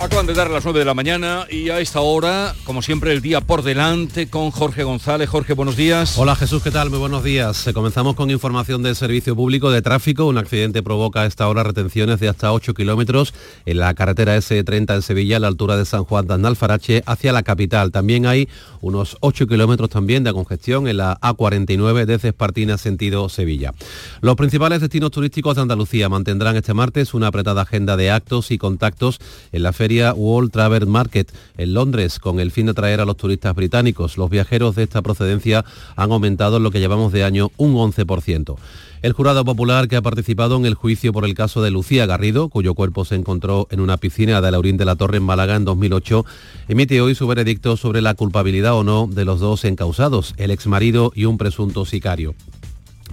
Acaban de dar las 9 de la mañana y a esta hora, como siempre, el día por delante con Jorge González. Jorge, buenos días. Hola Jesús, ¿qué tal? Muy buenos días. Eh, comenzamos con información del Servicio Público de Tráfico. Un accidente provoca a esta hora retenciones de hasta 8 kilómetros en la carretera S30 en Sevilla, a la altura de San Juan de Andalfarache, hacia la capital. También hay unos 8 kilómetros también de congestión en la A49 desde Espartina, sentido Sevilla. Los principales destinos turísticos de Andalucía mantendrán este martes una apretada agenda de actos y contactos en la feria World Travel Market en Londres con el fin de atraer a los turistas británicos. Los viajeros de esta procedencia han aumentado en lo que llevamos de año un 11%. El jurado popular que ha participado en el juicio por el caso de Lucía Garrido, cuyo cuerpo se encontró en una piscina de Laurín de la Torre en Málaga en 2008, emite hoy su veredicto sobre la culpabilidad o no de los dos encausados, el exmarido y un presunto sicario.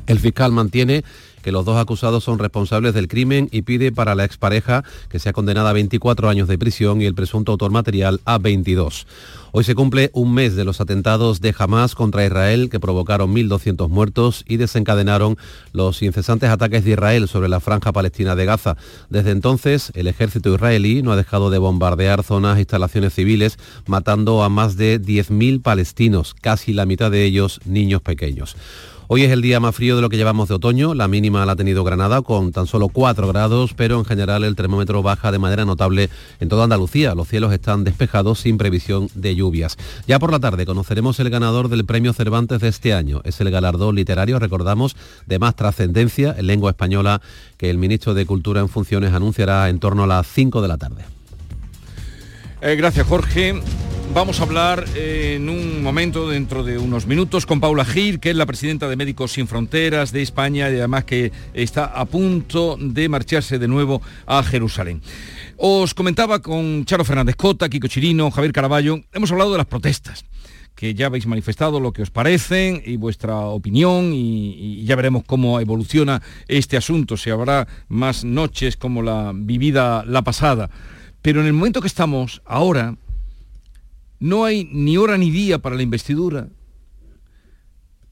El fiscal mantiene que los dos acusados son responsables del crimen y pide para la expareja que sea condenada a 24 años de prisión y el presunto autor material a 22. Hoy se cumple un mes de los atentados de Hamas contra Israel que provocaron 1.200 muertos y desencadenaron los incesantes ataques de Israel sobre la franja palestina de Gaza. Desde entonces, el ejército israelí no ha dejado de bombardear zonas e instalaciones civiles, matando a más de 10.000 palestinos, casi la mitad de ellos niños pequeños. Hoy es el día más frío de lo que llevamos de otoño. La mínima la ha tenido Granada con tan solo 4 grados, pero en general el termómetro baja de manera notable en toda Andalucía. Los cielos están despejados sin previsión de lluvias. Ya por la tarde conoceremos el ganador del premio Cervantes de este año. Es el galardón literario, recordamos, de más trascendencia en lengua española que el ministro de Cultura en funciones anunciará en torno a las 5 de la tarde. Eh, gracias, Jorge. Vamos a hablar eh, en un momento, dentro de unos minutos, con Paula Gil, que es la presidenta de Médicos Sin Fronteras de España y además que está a punto de marcharse de nuevo a Jerusalén. Os comentaba con Charo Fernández Cota, Kiko Chirino, Javier Caraballo, hemos hablado de las protestas que ya habéis manifestado lo que os parecen y vuestra opinión y, y, ya veremos cómo evoluciona este asunto, si habrá más noches como la vivida la pasada. Pero en el momento que estamos ahora, no hay ni hora ni día para la investidura.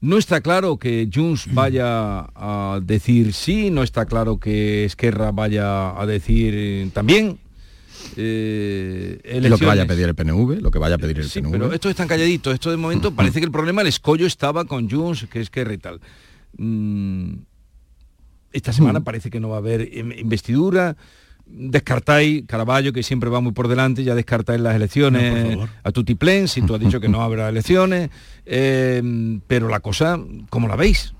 No está claro que Junts vaya a decir sí, no está claro que Esquerra vaya a decir también. Eh, lo que vaya a pedir el PNV, lo que vaya a pedir el sí, PNV. Pero esto es tan calladito, esto de momento parece que el problema, el escollo estaba con Junts, que Esquerra y tal. Mm, esta semana parece que no va a haber investidura descartáis Caraballo, que siempre va muy por delante, ya descartáis las elecciones no, a Tutiplén, si tú has dicho que no habrá elecciones, eh, pero la cosa, ¿cómo la veis?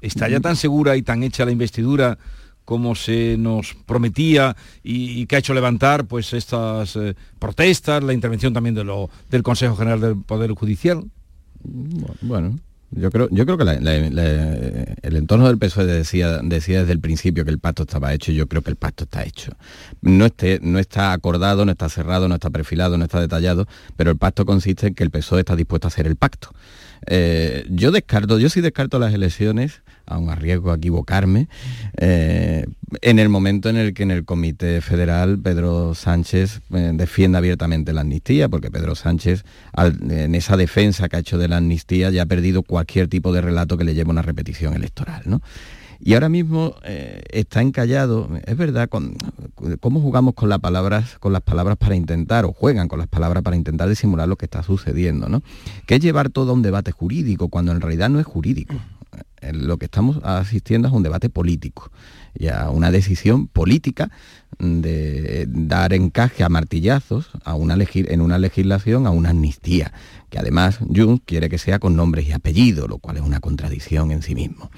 ¿Está ya tan segura y tan hecha la investidura como se nos prometía y, y que ha hecho levantar pues estas eh, protestas, la intervención también de lo, del Consejo General del Poder Judicial? Bueno, yo creo, yo creo que el entorno del PSOE decía, decía desde el principio que el pacto estaba hecho y yo creo que el pacto está hecho. No, no está acordado, no está cerrado, no está perfilado, no está detallado, pero el pacto consiste en que el PSOE está dispuesto a hacer el pacto. Eh, yo descarto, yo sí descarto las elecciones, aun a riesgo a equivocarme, eh, en el momento en el que en el Comité Federal Pedro Sánchez eh, defienda abiertamente la amnistía, porque Pedro Sánchez en esa defensa que ha hecho de la amnistía ya ha perdido cualquier tipo de relato que le lleve una repetición electoral. ¿no? Y ahora mismo eh, está encallado, es verdad, con, cómo jugamos con las palabras, con las palabras para intentar, o juegan con las palabras para intentar disimular lo que está sucediendo, ¿no? Que es llevar todo a un debate jurídico, cuando en realidad no es jurídico. Lo que estamos asistiendo es un debate político y a una decisión política de dar encaje a martillazos a una en una legislación a una amnistía, que además Junts quiere que sea con nombres y apellidos, lo cual es una contradicción en sí mismo.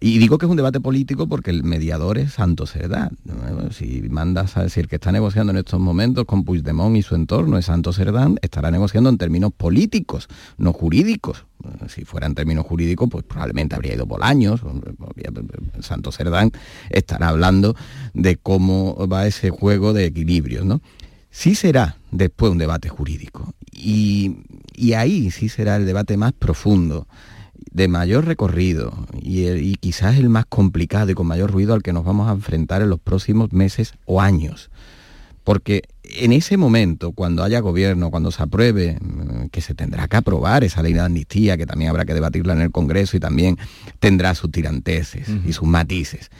Y digo que es un debate político porque el mediador es Santos Cerdán. Si mandas a decir que está negociando en estos momentos con Puigdemont y su entorno es Santos Cerdán, estará negociando en términos políticos, no jurídicos. Si fuera en términos jurídicos, pues probablemente habría ido Bolaños, Santos Cerdán estará hablando de cómo va ese juego de equilibrios, ¿no? Sí será después un debate jurídico y, y ahí sí será el debate más profundo de mayor recorrido y, y, quizás el más complicado y con mayor ruido al que nos vamos a enfrentar en los próximos meses o años. Porque en ese momento, cuando haya gobierno, cuando se apruebe, que se tendrá que aprobar esa ley de amnistía, que también habrá que debatirla en el Congreso y también tendrá sus tiranteses uh -huh. y sus matices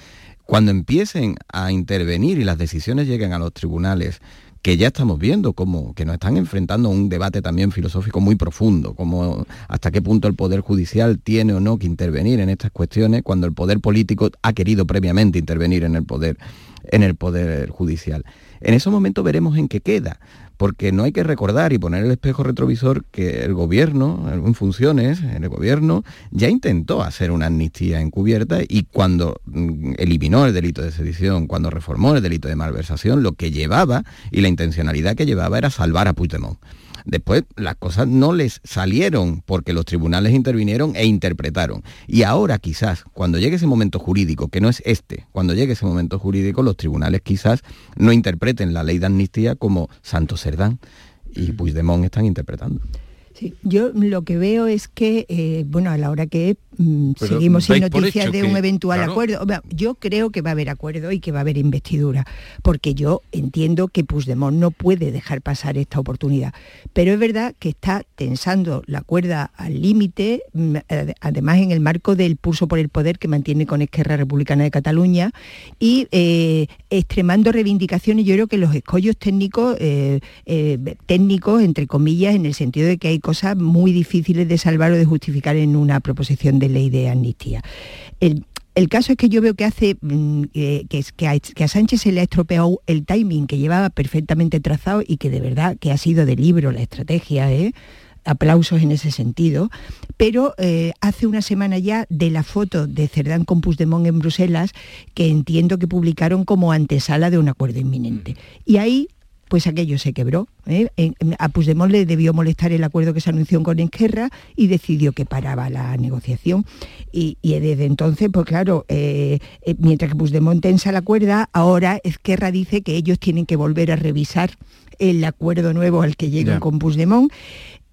Cuando empiecen a intervenir y las decisiones lleguen a los tribunales, que ya estamos viendo como que nos están enfrentando a un debate también filosófico muy profundo, como hasta qué punto el poder judicial tiene o no que intervenir en estas cuestiones cuando el poder político ha querido previamente intervenir en el poder en el poder judicial. En esos momentos veremos en qué queda, porque no hay que recordar y poner el espejo retrovisor que el gobierno, en funciones, el gobierno, ya intentó hacer una amnistía encubierta y cuando mm, eliminó el delito de sedición, cuando reformó el delito de malversación, lo que llevaba y la intencionalidad que llevaba era salvar a Puigdemont. Después las cosas no les salieron porque los tribunales intervinieron e interpretaron. Y ahora quizás, cuando llegue ese momento jurídico, que no es este, cuando llegue ese momento jurídico, los tribunales quizás no interpreten la ley de amnistía como Santo Cerdán y Puigdemont están interpretando. Sí, yo lo que veo es que, eh, bueno, a la hora que Mm, seguimos sin noticias de un eventual acuerdo. Yo creo que va a haber acuerdo y que va a haber investidura, porque yo entiendo que Puigdemont no puede dejar pasar esta oportunidad. Pero es verdad que está tensando la cuerda al límite, mm, además en el marco del pulso por el poder que mantiene con Esquerra Republicana de Cataluña y eh, extremando reivindicaciones. Yo creo que los escollos técnicos, eh, técnicos, entre comillas, en el sentido de que hay cosas muy difíciles de salvar o de justificar en una proposición de ley de amnistía. El, caso es que yo veo que hace mm, que, a, Sánchez se le ha estropeado el timing que llevaba perfectamente trazado y que de verdad que ha sido de libro la estrategia, ¿eh? aplausos en ese sentido, pero eh, hace una semana ya de la foto de Cerdán con Puigdemont en Bruselas, que entiendo que publicaron como antesala de un acuerdo inminente. Y ahí pues aquello se quebró. ¿eh? A Puigdemont le debió molestar el acuerdo que se anunció con Esquerra y decidió que paraba la negociación. Y, desde entonces, pues claro, eh, eh, mientras que Puigdemont tensa la cuerda, ahora Esquerra dice que ellos tienen que volver a revisar el acuerdo nuevo al que llegan con Puigdemont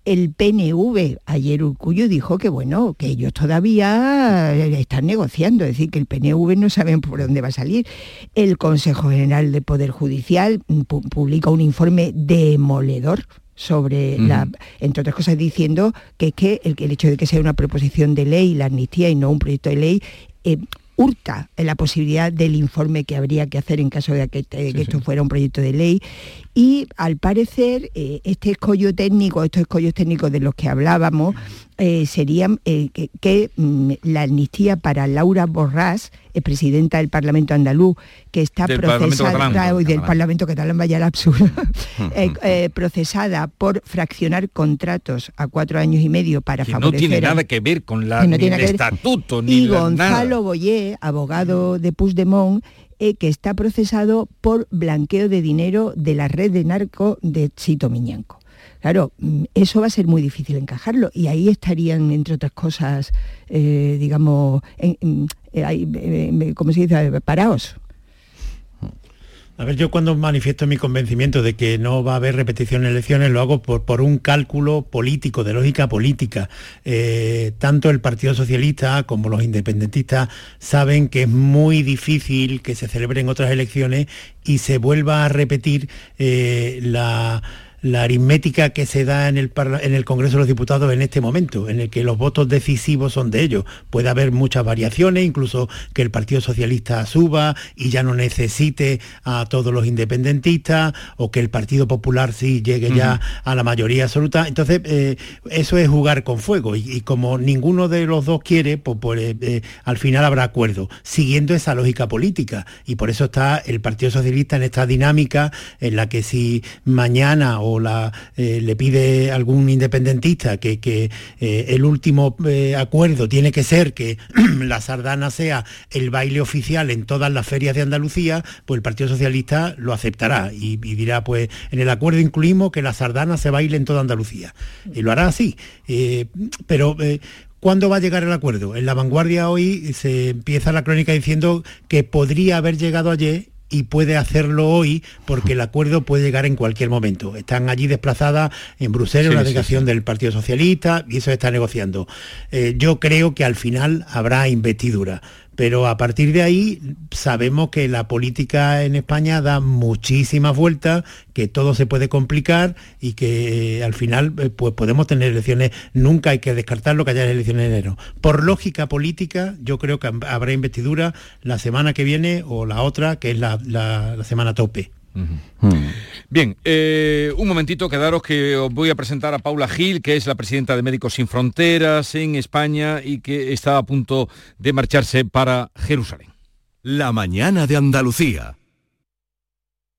el PNV, ayer Urcullo dijo que bueno, que ellos todavía están negociando, es decir, que el PNV no saben por dónde va a salir. El Consejo General de Poder Judicial publica un informe demoledor sobre la, entre otras cosas diciendo que es que el, hecho de que sea una proposición de ley, la amnistía y no un proyecto de ley, eh, hurta la posibilidad del informe que habría que hacer en caso de que, esto fuera un proyecto de ley. Y al parecer, eh, este escollo técnico, estos escollos técnicos de los que hablábamos, eh, serían eh, que, mm, la amnistía para Laura Borrás, presidenta del Parlamento andaluz, que está procesada hoy del Parlamento catalán, vaya el absurdo, procesada por fraccionar contratos a cuatro años y medio para que favorecer. No tiene nada que ver con la, ni el estatuto, ni Y Gonzalo Boyé, abogado de Puigdemont, eh, que está procesado por blanqueo de dinero de la red de narco de Chito Miñanco. Claro, mm, eso va a ser muy difícil encajarlo y ahí estarían, entre otras cosas, eh, digamos, en, eh, ¿cómo se dice?, parados. A ver, yo cuando manifiesto mi convencimiento de que no va a haber repetición en elecciones, lo hago por, un cálculo político, de lógica política. Eh, tanto el Partido Socialista como los independentistas saben que es muy difícil que se celebren otras elecciones y se vuelva a repetir eh, la la aritmética que se da en el, en el Congreso de los Diputados en este momento, en el que los votos decisivos son de ellos. Puede haber muchas variaciones, incluso que el Partido Socialista suba y ya no necesite a todos los independentistas, o que el Partido Popular sí llegue ya a la mayoría absoluta. Entonces, eh, eso es jugar con fuego, y, como ninguno de los dos quiere, pues, pues eh, eh, al final habrá acuerdo, siguiendo esa lógica política. Y por eso está el Partido Socialista en esta dinámica en la que si mañana o eh, le pide algún independentista que, eh, el último eh, acuerdo tiene que ser que la sardana sea el baile oficial en todas las ferias de Andalucía, pues el Partido Socialista lo aceptará y, dirá, pues en el acuerdo incluimos que la sardana se baile en toda Andalucía. Y lo hará así. pero ¿Cuándo va a llegar el acuerdo? En la vanguardia hoy se empieza la crónica diciendo que podría haber llegado ayer y puede hacerlo hoy porque el acuerdo puede llegar en cualquier momento. Están allí desplazadas en Bruselas la delegación del Partido Socialista y eso está negociando. Eh, yo creo que al final habrá investidura pero a partir de ahí sabemos que la política en España da muchísimas vueltas, que todo se puede complicar y que al final pues podemos tener elecciones, nunca hay que descartar lo que haya elecciones en enero. Por lógica política, yo creo que habrá investidura la semana que viene o la otra, que es la semana tope. Bien, eh, un momentito, quedaros que os voy a presentar a Paula Gil, que es la presidenta de Médicos Sin Fronteras en España y que está a punto de marcharse para Jerusalén. La mañana de Andalucía.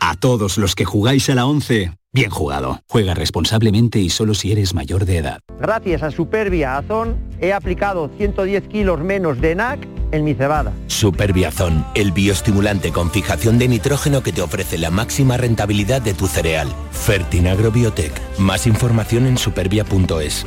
A todos los que jugáis a la 11, bien jugado. Juega responsablemente y solo si eres mayor de edad. Gracias a Superbiazón he aplicado 110 kilos menos de NAC en mi cebada. Superbiazón, el bioestimulante con fijación de nitrógeno que te ofrece la máxima rentabilidad de tu cereal. Fertinagro Biotech. Más información en supervia.es.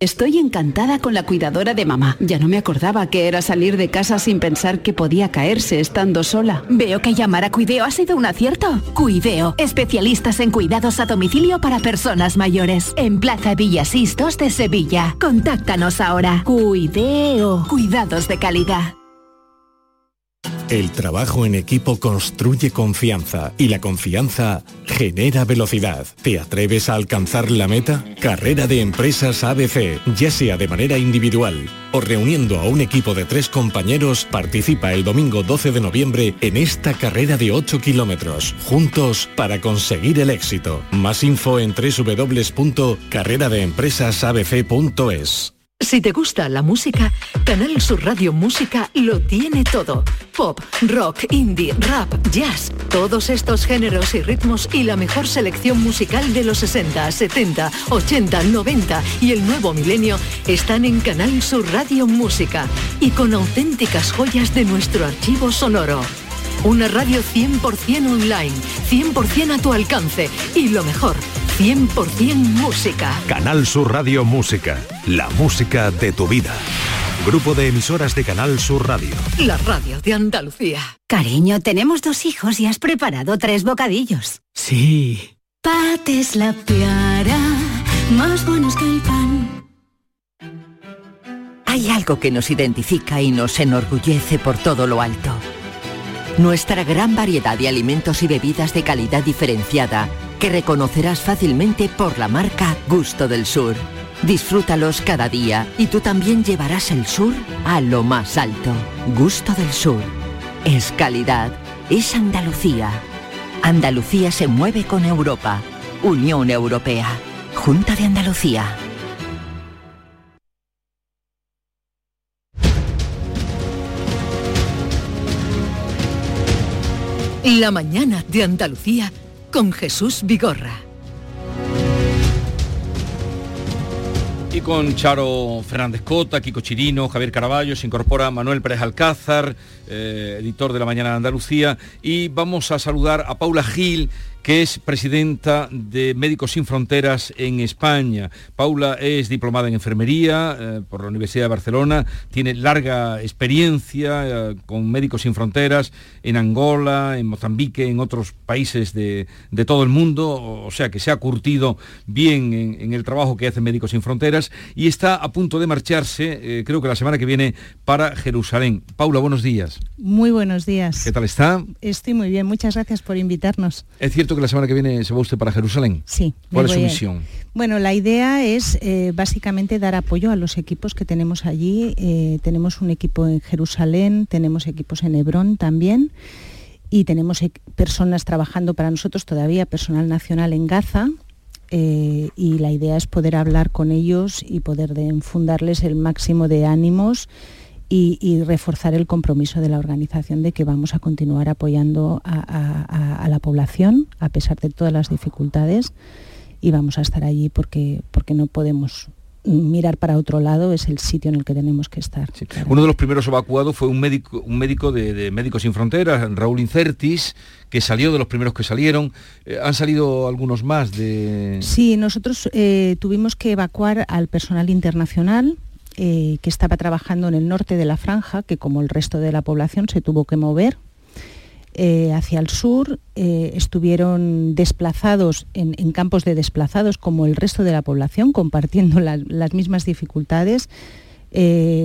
Estoy encantada con la cuidadora de mamá. Ya no me acordaba que era salir de casa sin pensar que podía caerse estando sola. Veo que llamar a Cuideo ha sido un acierto. Cuideo, especialistas en cuidados a domicilio para personas mayores. En Plaza Villasistos de Sevilla. Contáctanos ahora. Cuideo, cuidados de calidad. El trabajo en equipo construye confianza y la confianza genera velocidad. ¿Te atreves a alcanzar la meta? Carrera de Empresas ABC, ya sea de manera individual o reuniendo a un equipo de tres compañeros, participa el domingo 12 de noviembre en esta carrera de 8 kilómetros, juntos para conseguir el éxito. Más info en www.carreradeempresasabc.es. Si te gusta la música, Canal Sur Radio Música lo tiene todo. Pop, rock, indie, rap, jazz, todos estos géneros y ritmos y la mejor selección musical de los 60, 70, 80, 90 y el nuevo milenio están en Canal Sur Radio Música y con auténticas joyas de nuestro archivo sonoro. Una radio 100% online, 100% a tu alcance y lo mejor, 100% música. Canal Sur Radio Música, la música de tu vida. Grupo de emisoras de Canal Sur Radio. La radio de Andalucía. Cariño, tenemos dos hijos y has preparado tres bocadillos. Sí. Pates la piara, más buenos que el pan. Hay algo que nos identifica y nos enorgullece por todo lo alto nuestra gran variedad de alimentos y bebidas de calidad diferenciada que reconocerás fácilmente por la marca Gusto del Sur. Disfrútalos cada día y tú también llevarás el sur a lo más alto. Gusto del Sur. Es calidad. Es Andalucía. Andalucía se mueve con Europa. Unión Europea. Junta de Andalucía. La mañana de Andalucía con Jesús Vigorra. Y con Charo Fernández Cota, Kiko Chirino, Javier Caraballo, se incorpora Manuel Pérez Alcázar, eh, editor de La Mañana de Andalucía, y vamos a saludar a Paula Gil, que es presidenta de Médicos Sin Fronteras en España. Paula es diplomada en enfermería eh, por la Universidad de Barcelona, tiene larga experiencia eh, con Médicos Sin Fronteras en Angola, en Mozambique, en otros países de, todo el mundo, o sea que se ha curtido bien en, el trabajo que hace Médicos Sin Fronteras y está a punto de marcharse, eh, creo que la semana que viene, para Jerusalén. Paula, buenos días. Muy buenos días. ¿Qué tal está? Estoy muy bien, muchas gracias por invitarnos. Es cierto que la semana que viene se va usted para Jerusalén. Sí. ¿Cuál es su misión? Bueno, la idea es eh, básicamente dar apoyo a los equipos que tenemos allí. Eh, tenemos un equipo en Jerusalén, tenemos equipos en Hebrón también y tenemos e-, personas trabajando para nosotros todavía, personal nacional en Gaza. Eh, y la idea es poder hablar con ellos y poder fundarles el máximo de ánimos y, reforzar el compromiso de la organización de que vamos a continuar apoyando a, la población a pesar de todas las dificultades y vamos a estar allí porque, porque no podemos mirar para otro lado es el sitio en el que tenemos que estar. Uno de los primeros evacuados fue un médico, un médico de, Médicos Sin Fronteras, Raúl Incertis, que salió de los primeros que salieron. Eh, ¿Han salido algunos más de...? Sí, nosotros eh, tuvimos que evacuar al personal internacional, eh, que estaba trabajando en el norte de la franja, que como el resto de la población se tuvo que mover eh, hacia el sur, eh, estuvieron desplazados en, campos de desplazados como el resto de la población, compartiendo las mismas dificultades.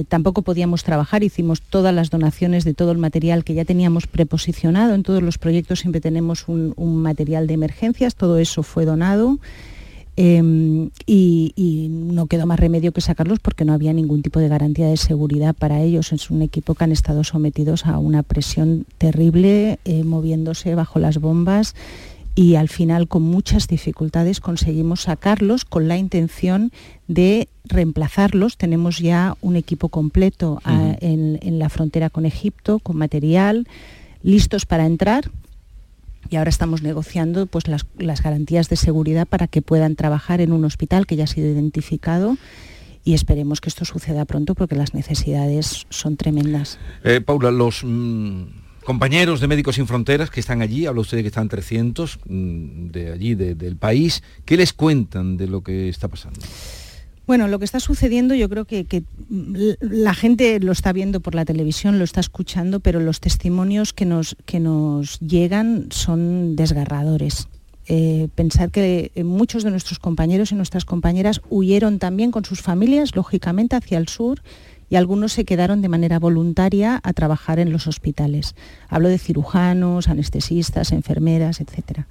tampoco podíamos trabajar, hicimos todas las donaciones de todo el material que ya teníamos preposicionado. En todos los proyectos siempre tenemos un material de emergencias, todo eso fue donado. Em, y, no quedó más remedio que sacarlos porque no había ningún tipo de garantía de seguridad para ellos. Es un equipo que han estado sometidos a una presión terrible, eh, moviéndose bajo las bombas y al final con muchas dificultades conseguimos sacarlos con la intención de reemplazarlos. Tenemos ya un equipo completo ah, en, en la frontera con Egipto, con material, listos para entrar y ahora estamos negociando pues, las, garantías de seguridad para que puedan trabajar en un hospital que ya ha sido identificado y esperemos que esto suceda pronto porque las necesidades son tremendas. Eh, Paula, los mm, compañeros de Médicos Sin Fronteras que están allí, habla usted de que están 300 mm, de allí, del país, ¿qué les cuentan de lo que está pasando? Bueno, lo que está sucediendo yo creo que, la gente lo está viendo por la televisión, lo está escuchando, pero los testimonios que nos, que nos llegan son desgarradores. Eh, pensar que muchos de nuestros compañeros y nuestras compañeras huyeron también con sus familias, lógicamente, hacia el sur y algunos se quedaron de manera voluntaria a trabajar en los hospitales. Hablo de cirujanos, anestesistas, enfermeras, etcétera.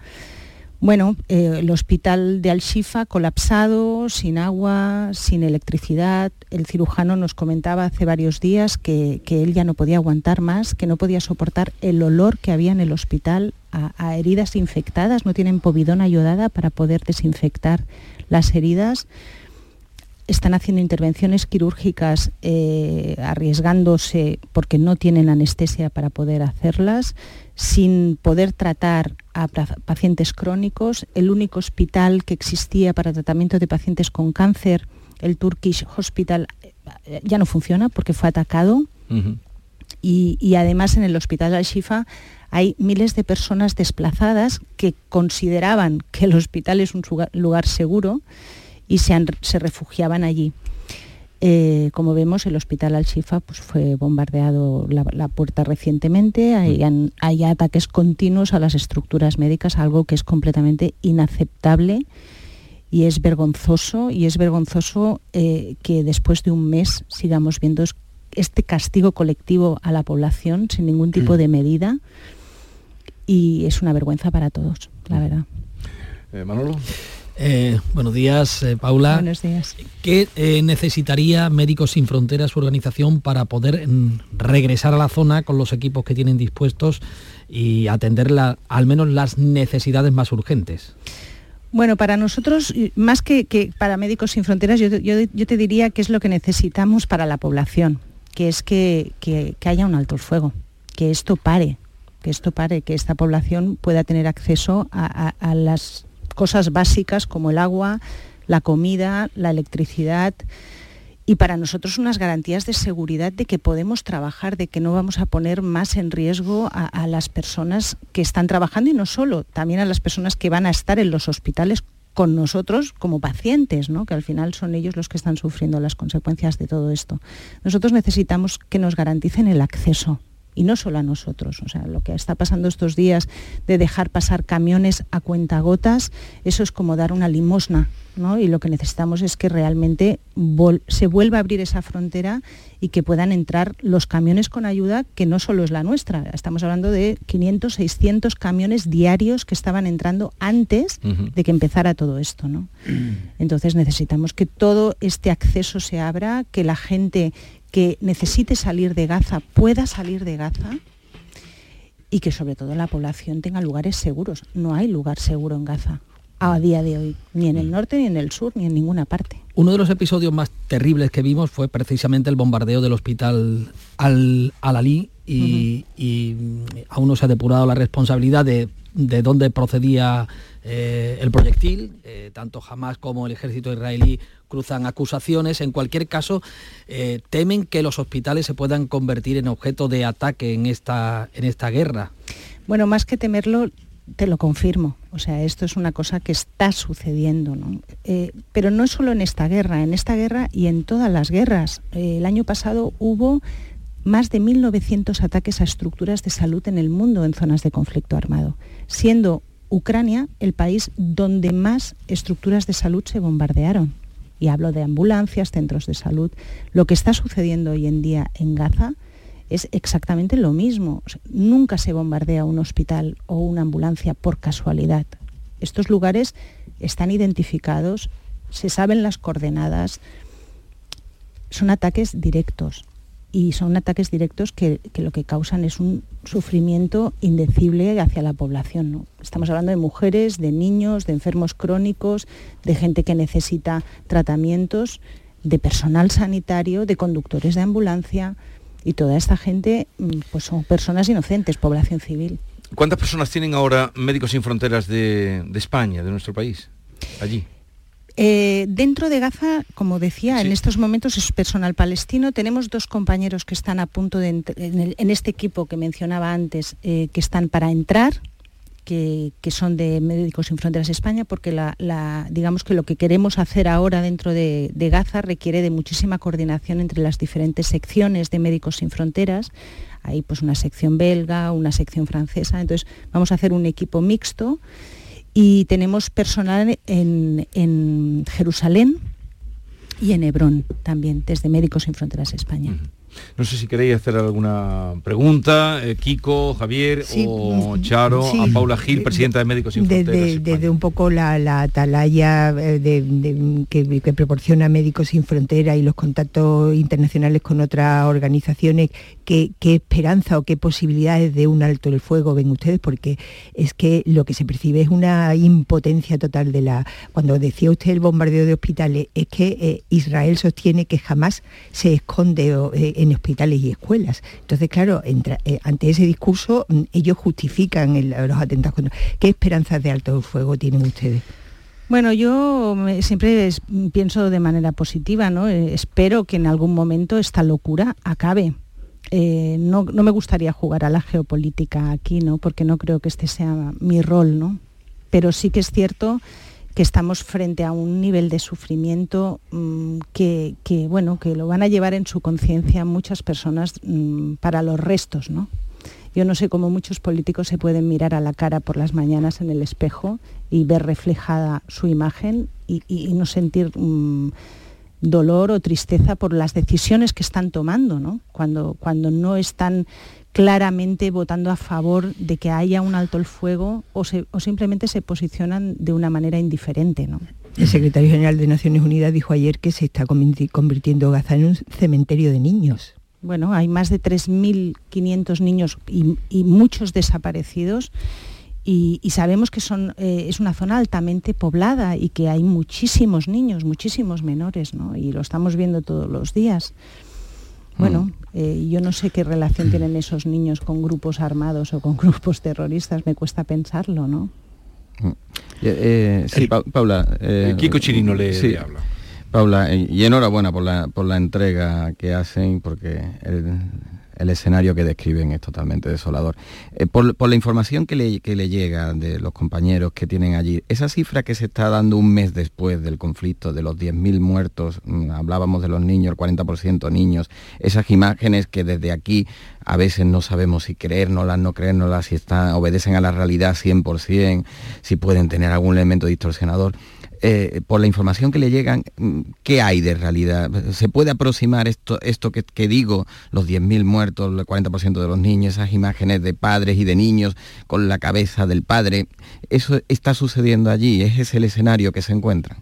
Bueno, eh, el hospital de Al-Shifa colapsado, sin agua, sin electricidad. El cirujano nos comentaba hace varios días que, él ya no podía aguantar más, que no podía soportar el olor que había en el hospital a, heridas infectadas. No tienen povidón ayudada para poder desinfectar las heridas. Están haciendo intervenciones quirúrgicas eh, arriesgándose porque no tienen anestesia para poder hacerlas sin poder tratar a pacientes crónicos. El único hospital que existía para tratamiento de pacientes con cáncer, el Turkish Hospital, eh, ya no funciona porque fue atacado. y, además en el Hospital Al-Shifa hay miles de personas desplazadas que consideraban que el hospital es un lugar seguro y se refugiaban allí. Eh, como vemos, el hospital Al-Shifa pues, fue bombardeado la, puerta recientemente, mm. hay, ataques continuos a las estructuras médicas, algo que es completamente inaceptable y es vergonzoso, y es vergonzoso eh, que después de un mes sigamos viendo este castigo colectivo a la población sin ningún tipo mm. de medida y es una vergüenza para todos, la mm. verdad. Eh, Manolo. Eh, buenos días, eh, Paula. Buenos días. ¿Qué eh, necesitaría Médicos Sin Fronteras, su organización, para poder mm, regresar a la zona con los equipos que tienen dispuestos y atender al menos las necesidades más urgentes? Bueno, para nosotros, más que, para Médicos Sin Fronteras, yo, te diría que es lo que necesitamos para la población, que es que, haya un alto el fuego, que esto pare, que esto pare, que esta población pueda tener acceso a las cosas básicas como el agua, la comida, la electricidad y para nosotros unas garantías de seguridad de que podemos trabajar, de que no vamos a poner más en riesgo a, las personas que están trabajando y no solo, también a las personas que van a estar en los hospitales con nosotros como pacientes, ¿no? que al final son ellos los que están sufriendo las consecuencias de todo esto. Nosotros necesitamos que nos garanticen el acceso y no solo a nosotros. O sea, lo que está pasando estos días de dejar pasar camiones a cuentagotas, eso es como dar una limosna, ¿no? Y lo que necesitamos es que realmente se vuelva a abrir esa frontera y que puedan entrar los camiones con ayuda, que no solo es la nuestra. Estamos hablando de 500, 600 camiones diarios que estaban entrando antes de que empezara todo esto, ¿no? Entonces necesitamos que todo este acceso se abra, que la gente que necesite salir de Gaza pueda salir de Gaza y que sobre todo la población tenga lugares seguros. No hay lugar seguro en Gaza. a día de hoy, ni en el norte, ni en el sur, ni en ninguna parte. Uno de los episodios más terribles que vimos fue precisamente el bombardeo del hospital Al-Ali y, aún no se ha depurado la responsabilidad de, de dónde procedía eh, el proyectil. Eh, tanto Hamas como el ejército israelí cruzan acusaciones. En cualquier caso, eh, temen que los hospitales se puedan convertir en objeto de ataque en esta, en esta guerra. Bueno, más que temerlo, te lo confirmo. O sea, esto es una cosa que está sucediendo, ¿no? Eh, pero no solo en esta guerra, en esta guerra y en todas las guerras. Eh, el año pasado hubo más de 1.900 ataques a estructuras de salud en el mundo en zonas de conflicto armado, siendo Ucrania el país donde más estructuras de salud se bombardearon. Y hablo de ambulancias, centros de salud. Lo que está sucediendo hoy en día en Gaza es exactamente lo mismo. nunca se bombardea un hospital o una ambulancia por casualidad. Estos lugares están identificados, se saben las coordenadas, son ataques directos y son ataques directos que, lo que causan es un sufrimiento indecible hacia la población. Estamos hablando de mujeres, de niños, de enfermos crónicos, de gente que necesita tratamientos, de personal sanitario, de conductores de ambulancia, y toda esta gente mm, pues son personas inocentes, población civil. ¿Cuántas personas tienen ahora Médicos Sin Fronteras de, España, de nuestro país, allí? Eh, dentro de Gaza, como decía, en estos momentos es personal palestino. Tenemos dos compañeros que están a punto de, en, este equipo que mencionaba antes, eh, que están para entrar que, son de Médicos Sin Fronteras España, porque la, digamos que lo que queremos hacer ahora dentro de, Gaza requiere de muchísima coordinación entre las diferentes secciones de Médicos Sin Fronteras. Hay pues una sección belga, una sección francesa, entonces vamos a hacer un equipo mixto y tenemos personal en, Jerusalén y en Hebrón también, desde Médicos Sin Fronteras España. No sé si queréis hacer alguna pregunta, eh, Kiko, Javier o Charo, a Paula Gil, presidenta de Médicos Sin Fronteras. Desde un poco la, atalaya eh, que, proporciona Médicos Sin Fronteras y los contactos internacionales con otras organizaciones, ¿qué, esperanza o qué posibilidades de un alto el fuego ven ustedes? Porque es que lo que se percibe es una impotencia total de la... Cuando decía usted el bombardeo de hospitales, es que eh, Israel sostiene que jamás se esconde en hospitales y escuelas. Entonces, claro, eh, ante ese discurso, mm, ellos justifican los atentados. ¿Qué esperanzas de alto fuego tienen ustedes? Bueno, yo siempre pienso de manera positiva, ¿no? Eh, espero que en algún momento esta locura acabe. Eh, no, no, me gustaría jugar a la geopolítica aquí, ¿no? Porque no creo que este sea mi rol, ¿no? Pero sí que es cierto que estamos frente a un nivel de sufrimiento mm, que, bueno, que lo van a llevar en su conciencia muchas personas mm, para los restos, ¿no? Yo no sé cómo muchos políticos se pueden mirar a la cara por las mañanas en el espejo y ver reflejada su imagen y, no sentir mm, dolor o tristeza por las decisiones que están tomando, ¿no? Cuando, cuando no están claramente votando a favor de que haya un alto el fuego o, simplemente se posicionan de una manera indiferente. ¿no? El secretario general de Naciones Unidas dijo ayer que se está convirtiendo Gaza en un cementerio de niños. Bueno, hay más de 3.500 niños y, muchos desaparecidos y, sabemos que son, eh, es una zona altamente poblada y que hay muchísimos niños, muchísimos menores, ¿no? y lo estamos viendo todos los días. Bueno, mm. eh, yo no sé qué relación tienen esos niños con grupos armados o con grupos terroristas, me cuesta pensarlo, ¿no? Mm. Eh, sí, Paula. Eh, Kiko Chirino le, habla. Paula, y enhorabuena por la, por la entrega que hacen, porque el, el escenario que describen es totalmente desolador. Eh, por, la información que le, llega de los compañeros que tienen allí, esa cifra que se está dando un mes después del conflicto, de los 10.000 muertos, mm, hablábamos de los niños, el 40% niños, esas imágenes que desde aquí a veces no sabemos si creérnoslas, no creérnoslas, si están, obedecen a la realidad 100%, si pueden tener algún elemento distorsionador. Eh, por la información que le llegan, ¿qué hay de realidad? ¿Se puede aproximar esto, esto que, digo, los 10.000 muertos, el 40% de los niños, esas imágenes de padres y de niños con la cabeza del padre? ¿Eso está sucediendo allí? ¿Es ese el escenario que se encuentra?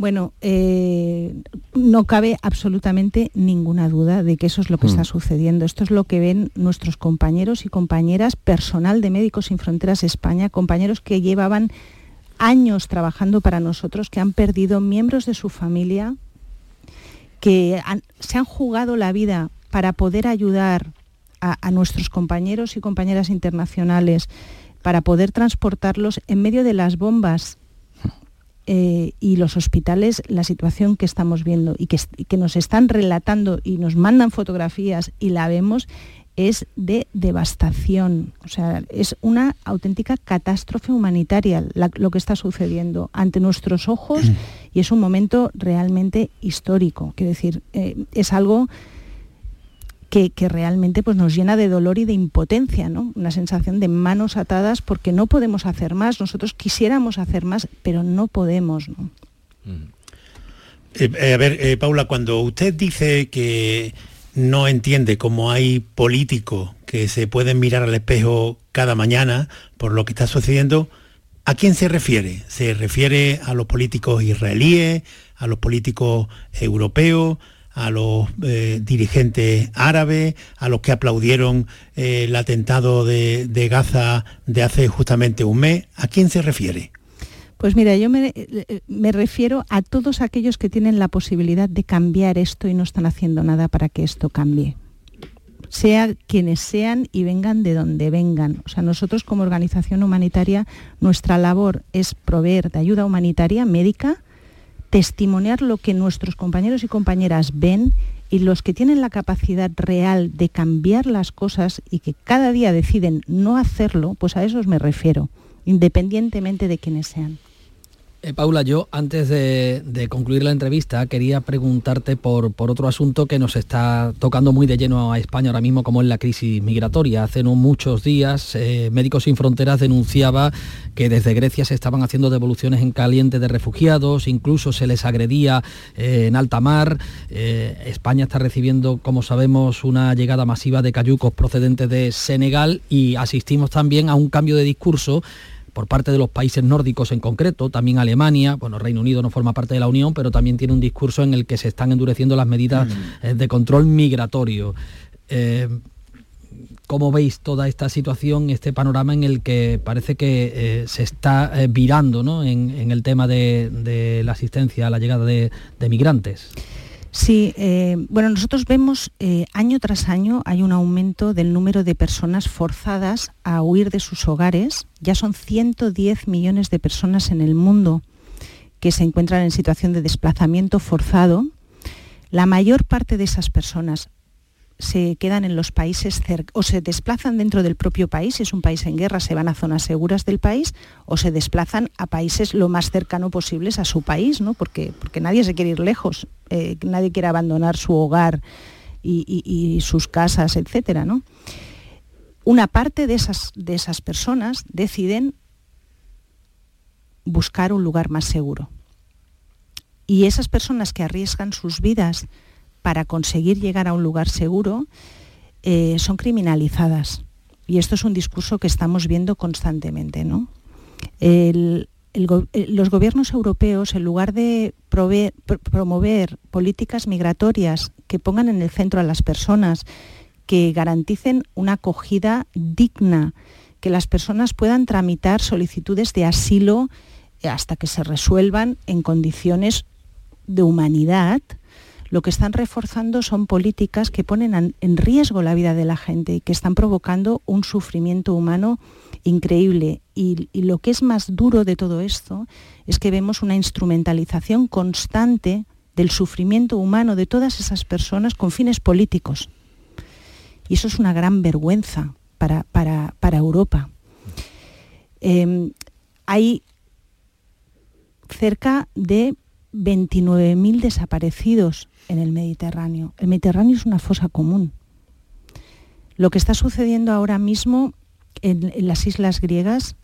Bueno, eh, no cabe absolutamente ninguna duda de que eso es lo que está mm. sucediendo. Esto es lo que ven nuestros compañeros y compañeras, personal de Médicos Sin Fronteras España, compañeros que llevaban años trabajando para nosotros, que han perdido miembros de su familia, que se han jugado la vida para poder ayudar a, nuestros compañeros y compañeras internacionales, para poder transportarlos en medio de las bombas eh, y los hospitales, la situación que estamos viendo y que, que, nos están relatando y nos mandan fotografías y la vemos, es de devastación. O sea, es una auténtica catástrofe humanitaria lo que está sucediendo ante nuestros ojos mm. y es un momento realmente histórico. Quiero decir, eh, es algo que, realmente pues, nos llena de dolor y de impotencia, ¿no? Una sensación de manos atadas porque no podemos hacer más. Nosotros quisiéramos hacer más, pero no podemos. ¿no? Mm. Eh, eh, a ver, Paula, cuando usted dice que no entiende cómo hay políticos que se pueden mirar al espejo cada mañana por lo que está sucediendo, ¿a quién se refiere? ¿Se refiere a los políticos israelíes, a los políticos europeos, a los eh, dirigentes árabes, a los que aplaudieron eh, el atentado de Gaza de hace justamente un mes? ¿A quién se refiere? Pues mira, yo me, refiero a todos aquellos que tienen la posibilidad de cambiar esto y no están haciendo nada para que esto cambie. Sea quienes sean y vengan de donde vengan. O sea, nosotros como organización humanitaria, nuestra labor es proveer de ayuda humanitaria médica, testimoniar lo que nuestros compañeros y compañeras ven y los que tienen la capacidad real de cambiar las cosas y que cada día deciden no hacerlo, pues a esos me refiero, independientemente de quienes sean. Eh, Paula, yo antes de, concluir la entrevista quería preguntarte por, otro asunto que nos está tocando muy de lleno a España ahora mismo, como es la crisis migratoria. Hace no muchos días, eh, Médicos Sin Fronteras denunciaba que desde Grecia se estaban haciendo devoluciones en caliente de refugiados, incluso se les agredía eh, en alta mar. España está recibiendo, como sabemos, una llegada masiva de cayucos procedentes de Senegal y asistimos también a un cambio de discurso por parte de los países nórdicos en concreto, también Alemania, bueno, Reino Unido no forma parte de la Unión, pero también tiene un discurso en el que se están endureciendo las medidas mm. eh, de control migratorio. Eh, ¿Cómo veis toda esta situación, este panorama en el que parece que eh, se está virando en, el tema de, la asistencia a la llegada de migrantes? Sí, eh, bueno, nosotros vemos eh, año tras año hay un aumento del número de personas forzadas a huir de sus hogares. Ya son 110 millones de personas en el mundo que se encuentran en situación de desplazamiento forzado. La mayor parte de esas personas se quedan en los países o se desplazan dentro del propio país, si es un país en guerra se van a zonas seguras del país o se desplazan a países lo más cercano posibles a su país, ¿no? porque, porque nadie se quiere ir lejos, eh, nadie quiere abandonar su hogar y, sus casas, etc. ¿no? Una parte de esas, de esas personas deciden buscar un lugar más seguro. Y esas personas que arriesgan sus vidas para conseguir llegar a un lugar seguro eh, son criminalizadas. Y esto es un discurso que estamos viendo constantemente. ¿no? Eh, los gobiernos europeos, en lugar de promover políticas migratorias que pongan en el centro a las personas, que garanticen una acogida digna, que las personas puedan tramitar solicitudes de asilo hasta que se resuelvan en condiciones de humanidad, lo que están reforzando son políticas que ponen en riesgo la vida de la gente y que están provocando un sufrimiento humano increíble. Y, lo que es más duro de todo esto es que vemos una instrumentalización constante del sufrimiento humano de todas esas personas con fines políticos. Y eso es una gran vergüenza para, Europa. Em, hay cerca de 29.000 desaparecidos en el Mediterráneo. El Mediterráneo es una fosa común. Lo que está sucediendo ahora mismo en, las islas griegas,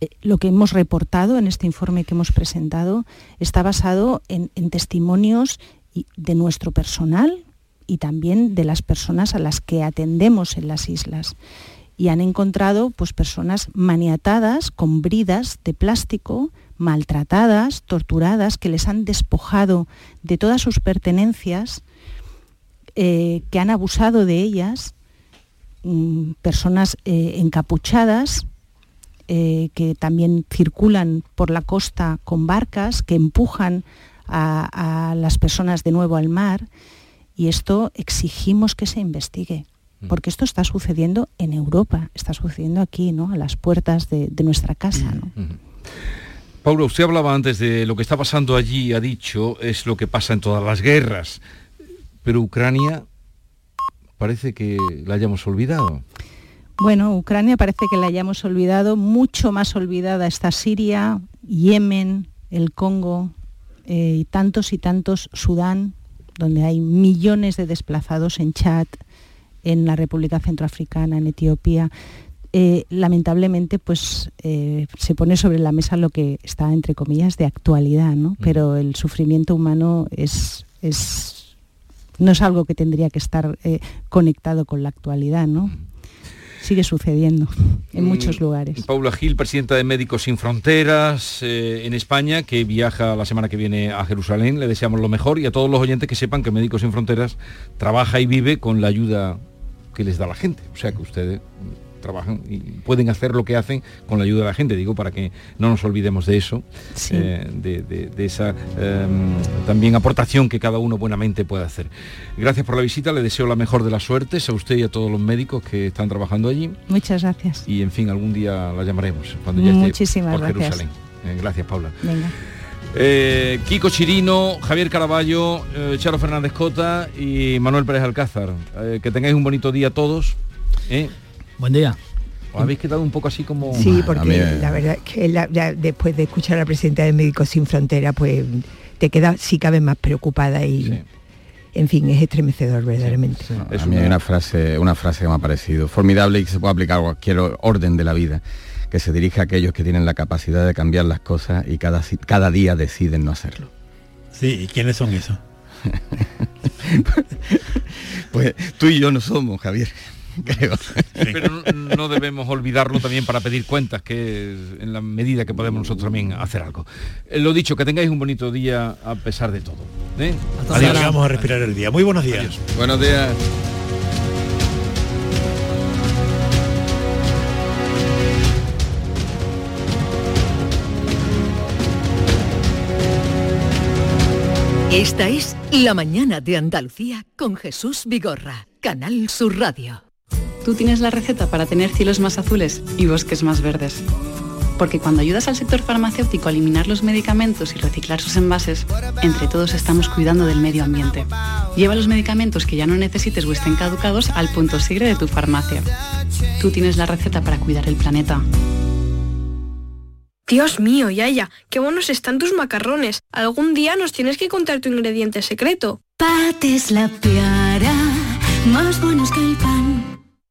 eh, lo que hemos reportado en este informe que hemos presentado, está basado en, testimonios de nuestro personal y también de las personas a las que atendemos en las islas. Y han encontrado pues, personas maniatadas con bridas de plástico, maltratadas, torturadas, que les han despojado de todas sus pertenencias, eh, que han abusado de ellas, mm, personas eh, encapuchadas eh, que también circulan por la costa con barcas que empujan a, las personas de nuevo al mar y esto exigimos que se investigue mm. porque esto está sucediendo en Europa, está sucediendo aquí, ¿no? A las puertas de, nuestra casa, ¿no? Paulo, usted hablaba antes de lo que está pasando allí, ha dicho, es lo que pasa en todas las guerras, pero Ucrania parece que la hayamos olvidado. Bueno, Ucrania parece que la hayamos olvidado, mucho más olvidada está Siria, Yemen, el Congo eh, y tantos y tantos Sudán, donde hay millones de desplazados en Chad, en la República Centroafricana, en Etiopía. Eh, lamentablemente pues eh, se pone sobre la mesa lo que está entre comillas de actualidad, ¿no? Pero el sufrimiento humano es, es, no es algo que tendría que estar eh, conectado con la actualidad, ¿no? Sigue sucediendo en mm, muchos lugares. Paula Gil, presidenta de Médicos Sin Fronteras en España, que viaja la semana que viene a Jerusalén. Le deseamos lo mejor y a todos los oyentes que sepan que Médicos Sin Fronteras trabaja y vive con la ayuda que les da la gente. O sea que ustedes trabajan y pueden hacer lo que hacen con la ayuda de la gente, digo, para que no nos olvidemos de eso, eh, de, esa em, también aportación que cada uno buenamente puede hacer. Gracias por la visita, le deseo la mejor de las suertes a usted y a todos los médicos que están trabajando allí. Muchas gracias. Y en fin, algún día la llamaremos cuando ya esté Muchísimas por gracias. Jerusalén. Eh, gracias, Paula. Eh, Kiko Chirino, Javier Caraballo, Charo Fernández Cota y Manuel Pérez Alcázar. que tengáis un bonito día todos. Buen día. ¿Os habéis quedado un poco así como...? Sí, porque la verdad es que después de escuchar a la presidenta de Médicos Sin Fronteras, pues te quedas, si cabe, más preocupada y... En fin, es estremecedor verdaderamente. a mí hay una frase, una frase que me ha parecido formidable y que se puede aplicar a cualquier orden de la vida, que se dirige a aquellos que tienen la capacidad de cambiar las cosas y cada, cada día deciden no hacerlo. Sí, ¿y quiénes son esos? pues tú y yo no somos, Javier. Pero no, debemos olvidarlo también para pedir cuentas, que en la medida que podemos nosotros también hacer algo. Eh, lo dicho, que tengáis un bonito día a pesar de todo. ¿eh? Vamos a respirar el día. Muy buenos días. Buenos días. Esta es La Mañana de Andalucía con Jesús Vigorra, Canal Sur Radio. Tú tienes la receta para tener cielos más azules y bosques más verdes. Porque cuando ayudas al sector farmacéutico a eliminar los medicamentos y reciclar sus envases, entre todos estamos cuidando del medio ambiente. Lleva los medicamentos que ya no necesites o estén caducados al punto sigre de tu farmacia. Tú tienes la receta para cuidar el planeta. Dios mío, Yaya, qué buenos están tus macarrones. Algún día nos tienes que contar tu ingrediente secreto. Pates la piara, más buenos que el pan.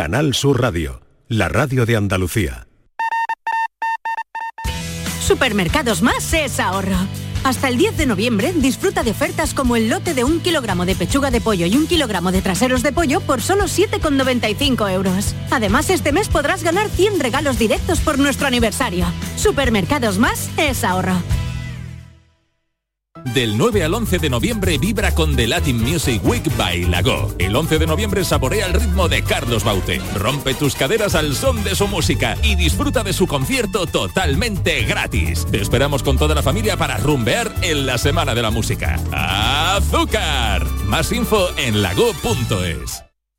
Canal Sur Radio, la radio de Andalucía. Supermercados Más es ahorro. Hasta el 10 de noviembre disfruta de ofertas como el lote de un kilogramo de pechuga de pollo y un kilogramo de traseros de pollo por solo 7,95 euros. Además, este mes podrás ganar 100 regalos directos por nuestro aniversario. Supermercados Más es ahorro. Del 9 al 11 de noviembre vibra con The Latin Music Week by Lago. El 11 de noviembre saborea el ritmo de Carlos Baute. Rompe tus caderas al son de su música y disfruta de su concierto totalmente gratis. Te esperamos con toda la familia para rumbear en la Semana de la Música. ¡Azúcar! Más info en lago.es.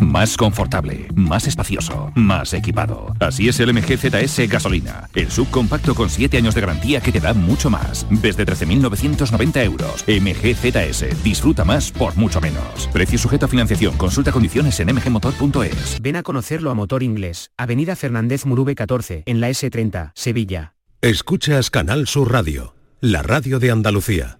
Más confortable, más espacioso, más equipado. Así es el MG ZS gasolina. El subcompacto con 7 años de garantía que te da mucho más. Desde 13.990 euros. MG ZS. Disfruta más por mucho menos. Precio sujeto a financiación. Consulta condiciones en mgmotor.es. Ven a conocerlo a Motor Inglés. Avenida Fernández Murube 14, en la S30, Sevilla. Escuchas Canal Sur Radio, la radio de Andalucía.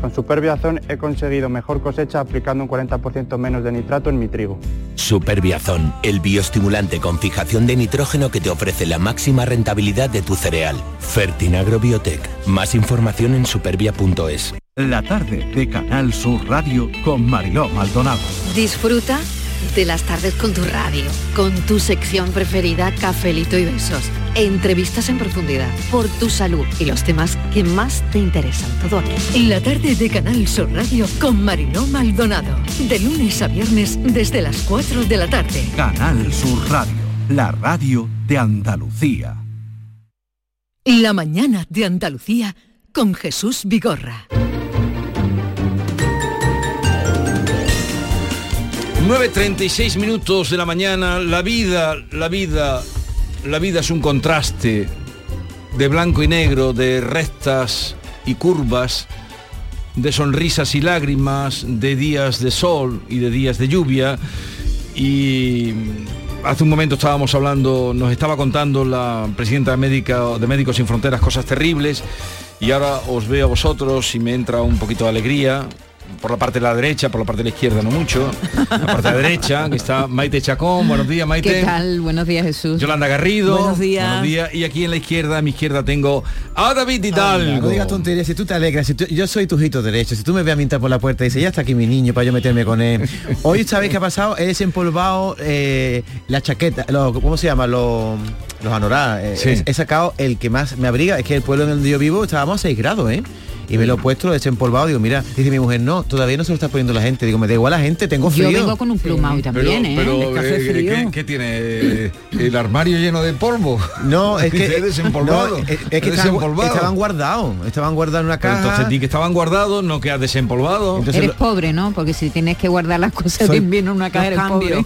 Con Superbiazón he conseguido mejor cosecha aplicando un 40% menos de nitrato en mi trigo. Superbiazón, el bioestimulante con fijación de nitrógeno que te ofrece la máxima rentabilidad de tu cereal. Fertinagro Biotech. Más información en supervia.es. La tarde de Canal Sur Radio con Mariló Maldonado. Disfruta de las tardes con tu radio, con tu sección preferida, cafelito y besos, entrevistas en profundidad, por tu salud y los temas que más te interesan. Todo aquí. La tarde de Canal Sur Radio con Mariló Maldonado, de lunes a viernes desde las 4 de la tarde. Canal Sur Radio, la radio de Andalucía. La mañana de Andalucía con Jesús Vigorra. 9.36 minutos de la mañana, la vida, la vida, la vida es un contraste de blanco y negro, de rectas y curvas, de sonrisas y lágrimas, de días de sol y de días de lluvia. Y hace un momento estábamos hablando, nos estaba contando la presidenta médica de Médicos Sin Fronteras cosas terribles y ahora os veo a vosotros y me entra un poquito de alegría por la parte de la derecha, por la parte de la izquierda no mucho, la parte de la derecha, que está Maite Chacón, buenos días Maite. ¿Qué tal? Buenos días Jesús. Yolanda Garrido. Buenos días. Y aquí en la izquierda, a mi izquierda tengo a David Hidalgo. no digas tonterías, si tú te alegras, si yo soy tu hijito derecho, si tú me ves a mintar por la puerta y dices, ya está aquí mi niño para yo meterme con él. Hoy sabéis qué ha pasado, he desempolvado eh, la chaqueta, ¿cómo se llama? Los, los. Eh, he, sacado el que más me abriga, es que el pueblo en donde yo vivo estábamos a 6 grados, ¿eh? Y me lo he puesto, lo he desempolvado, digo, mira, dice mi mujer, no, todavía no se lo está poniendo la gente. Digo, me da igual la gente, tengo frío. Yo vengo con un pluma hoy también, ¿eh? Pero, eh, ¿qué, tiene? ¿El armario lleno de polvo? No, es que... desempolvado. es, que estaban, guardados, estaban guardados en una caja. entonces di que estaban guardados, no que has desempolvado. Entonces, eres pobre, ¿no? Porque si tienes que guardar las cosas de invierno en una caja, eres pobre.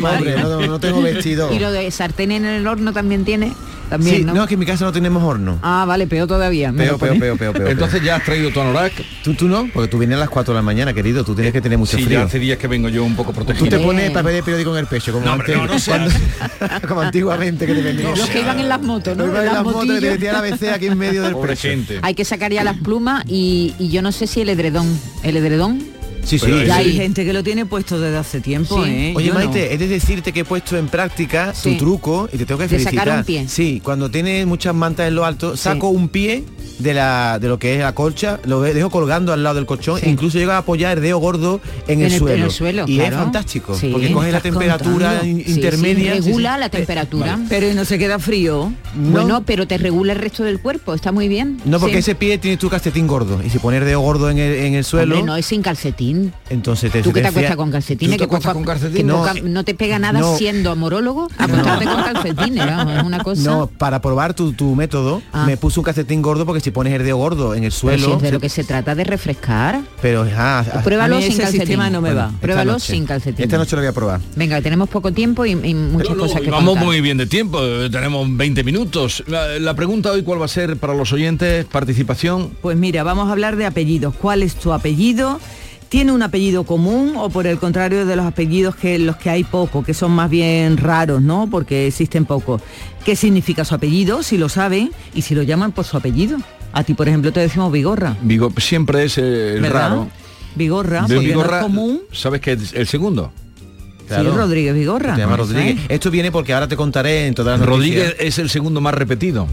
pobre no, no tengo vestido. y lo de sartén en el horno también tiene. También, ¿no? no, que en mi casa no tenemos horno. Ah, vale, peor todavía. Peor, peor, peor, peor, peor, Entonces ya has traído tu anorak. ¿Tú, tú no, porque tú vienes a las 4 de la mañana, querido, tú tienes que tener mucho sí, frío. Ya hace días que vengo yo un poco protegido. Tú te pones papel de periódico en el pecho, como, no, no, no como antiguamente que te vendían. Los que iban en las motos, ¿no? en las motos que te metían la BC aquí en medio del pecho. Hay que sacar ya las plumas y, y yo no sé si el edredón, el edredón Sí, sí. Ya hay gente que lo tiene puesto desde hace tiempo. ¿eh? Oye, Maite, he de decirte que he puesto en práctica tu truco y te tengo que felicitar. sacar un pie. Sí, cuando tienes muchas mantas en lo alto, saco un pie de la de lo que es la colcha, lo dejo colgando al lado del colchón e incluso llega a apoyar el dedo gordo en, el, suelo. Y es fantástico, porque coge la temperatura intermedia. regula la temperatura. Pero no se queda frío. Bueno, pero te regula el resto del cuerpo, está muy bien. No, porque ese pie tiene tu calcetín gordo y si poner dedo gordo en el, en el suelo. no es sin calcetín. Entonces te ¿Tú qué te acuestas con calcetines? ¿Tú te acuestas con calcetines? No, no, te pega nada siendo amorólogo acostarte con calcetines, es una cosa. No, para probar tu, tu método, Ah. me puse un calcetín gordo porque si pones el dedo gordo en el Pero suelo. si es de lo que se trata de refrescar. Pero ah, ah, Pruébalo sin sistema no me va. Bueno, Pruébalo Esta noche. sin calcetín. Esta noche lo voy a probar. Venga, tenemos poco tiempo y, y muchas cosas que Vamos contar. muy bien de tiempo, eh, tenemos 20 minutos. La, la pregunta hoy, ¿cuál va a ser para los oyentes? Participación. Pues mira, vamos a hablar de apellidos. ¿Cuál es tu apellido? ¿Tiene un apellido común o por el contrario de los apellidos que los que hay poco, que son más bien raros, ¿no? Porque existen pocos. ¿Qué significa su apellido? Si lo saben y si lo llaman por su apellido. A ti, por ejemplo, te decimos Vigorra. Vigo, siempre es eh, el ¿Verdad? raro. Vigorra, De porque no Vigorra, es común. ¿Sabes qué es el segundo? Sí, Rodríguez Vigorra. Se llama Rodríguez. es. Esto viene porque ahora te contaré en todas las Rodríguez noticias. es el segundo más repetido.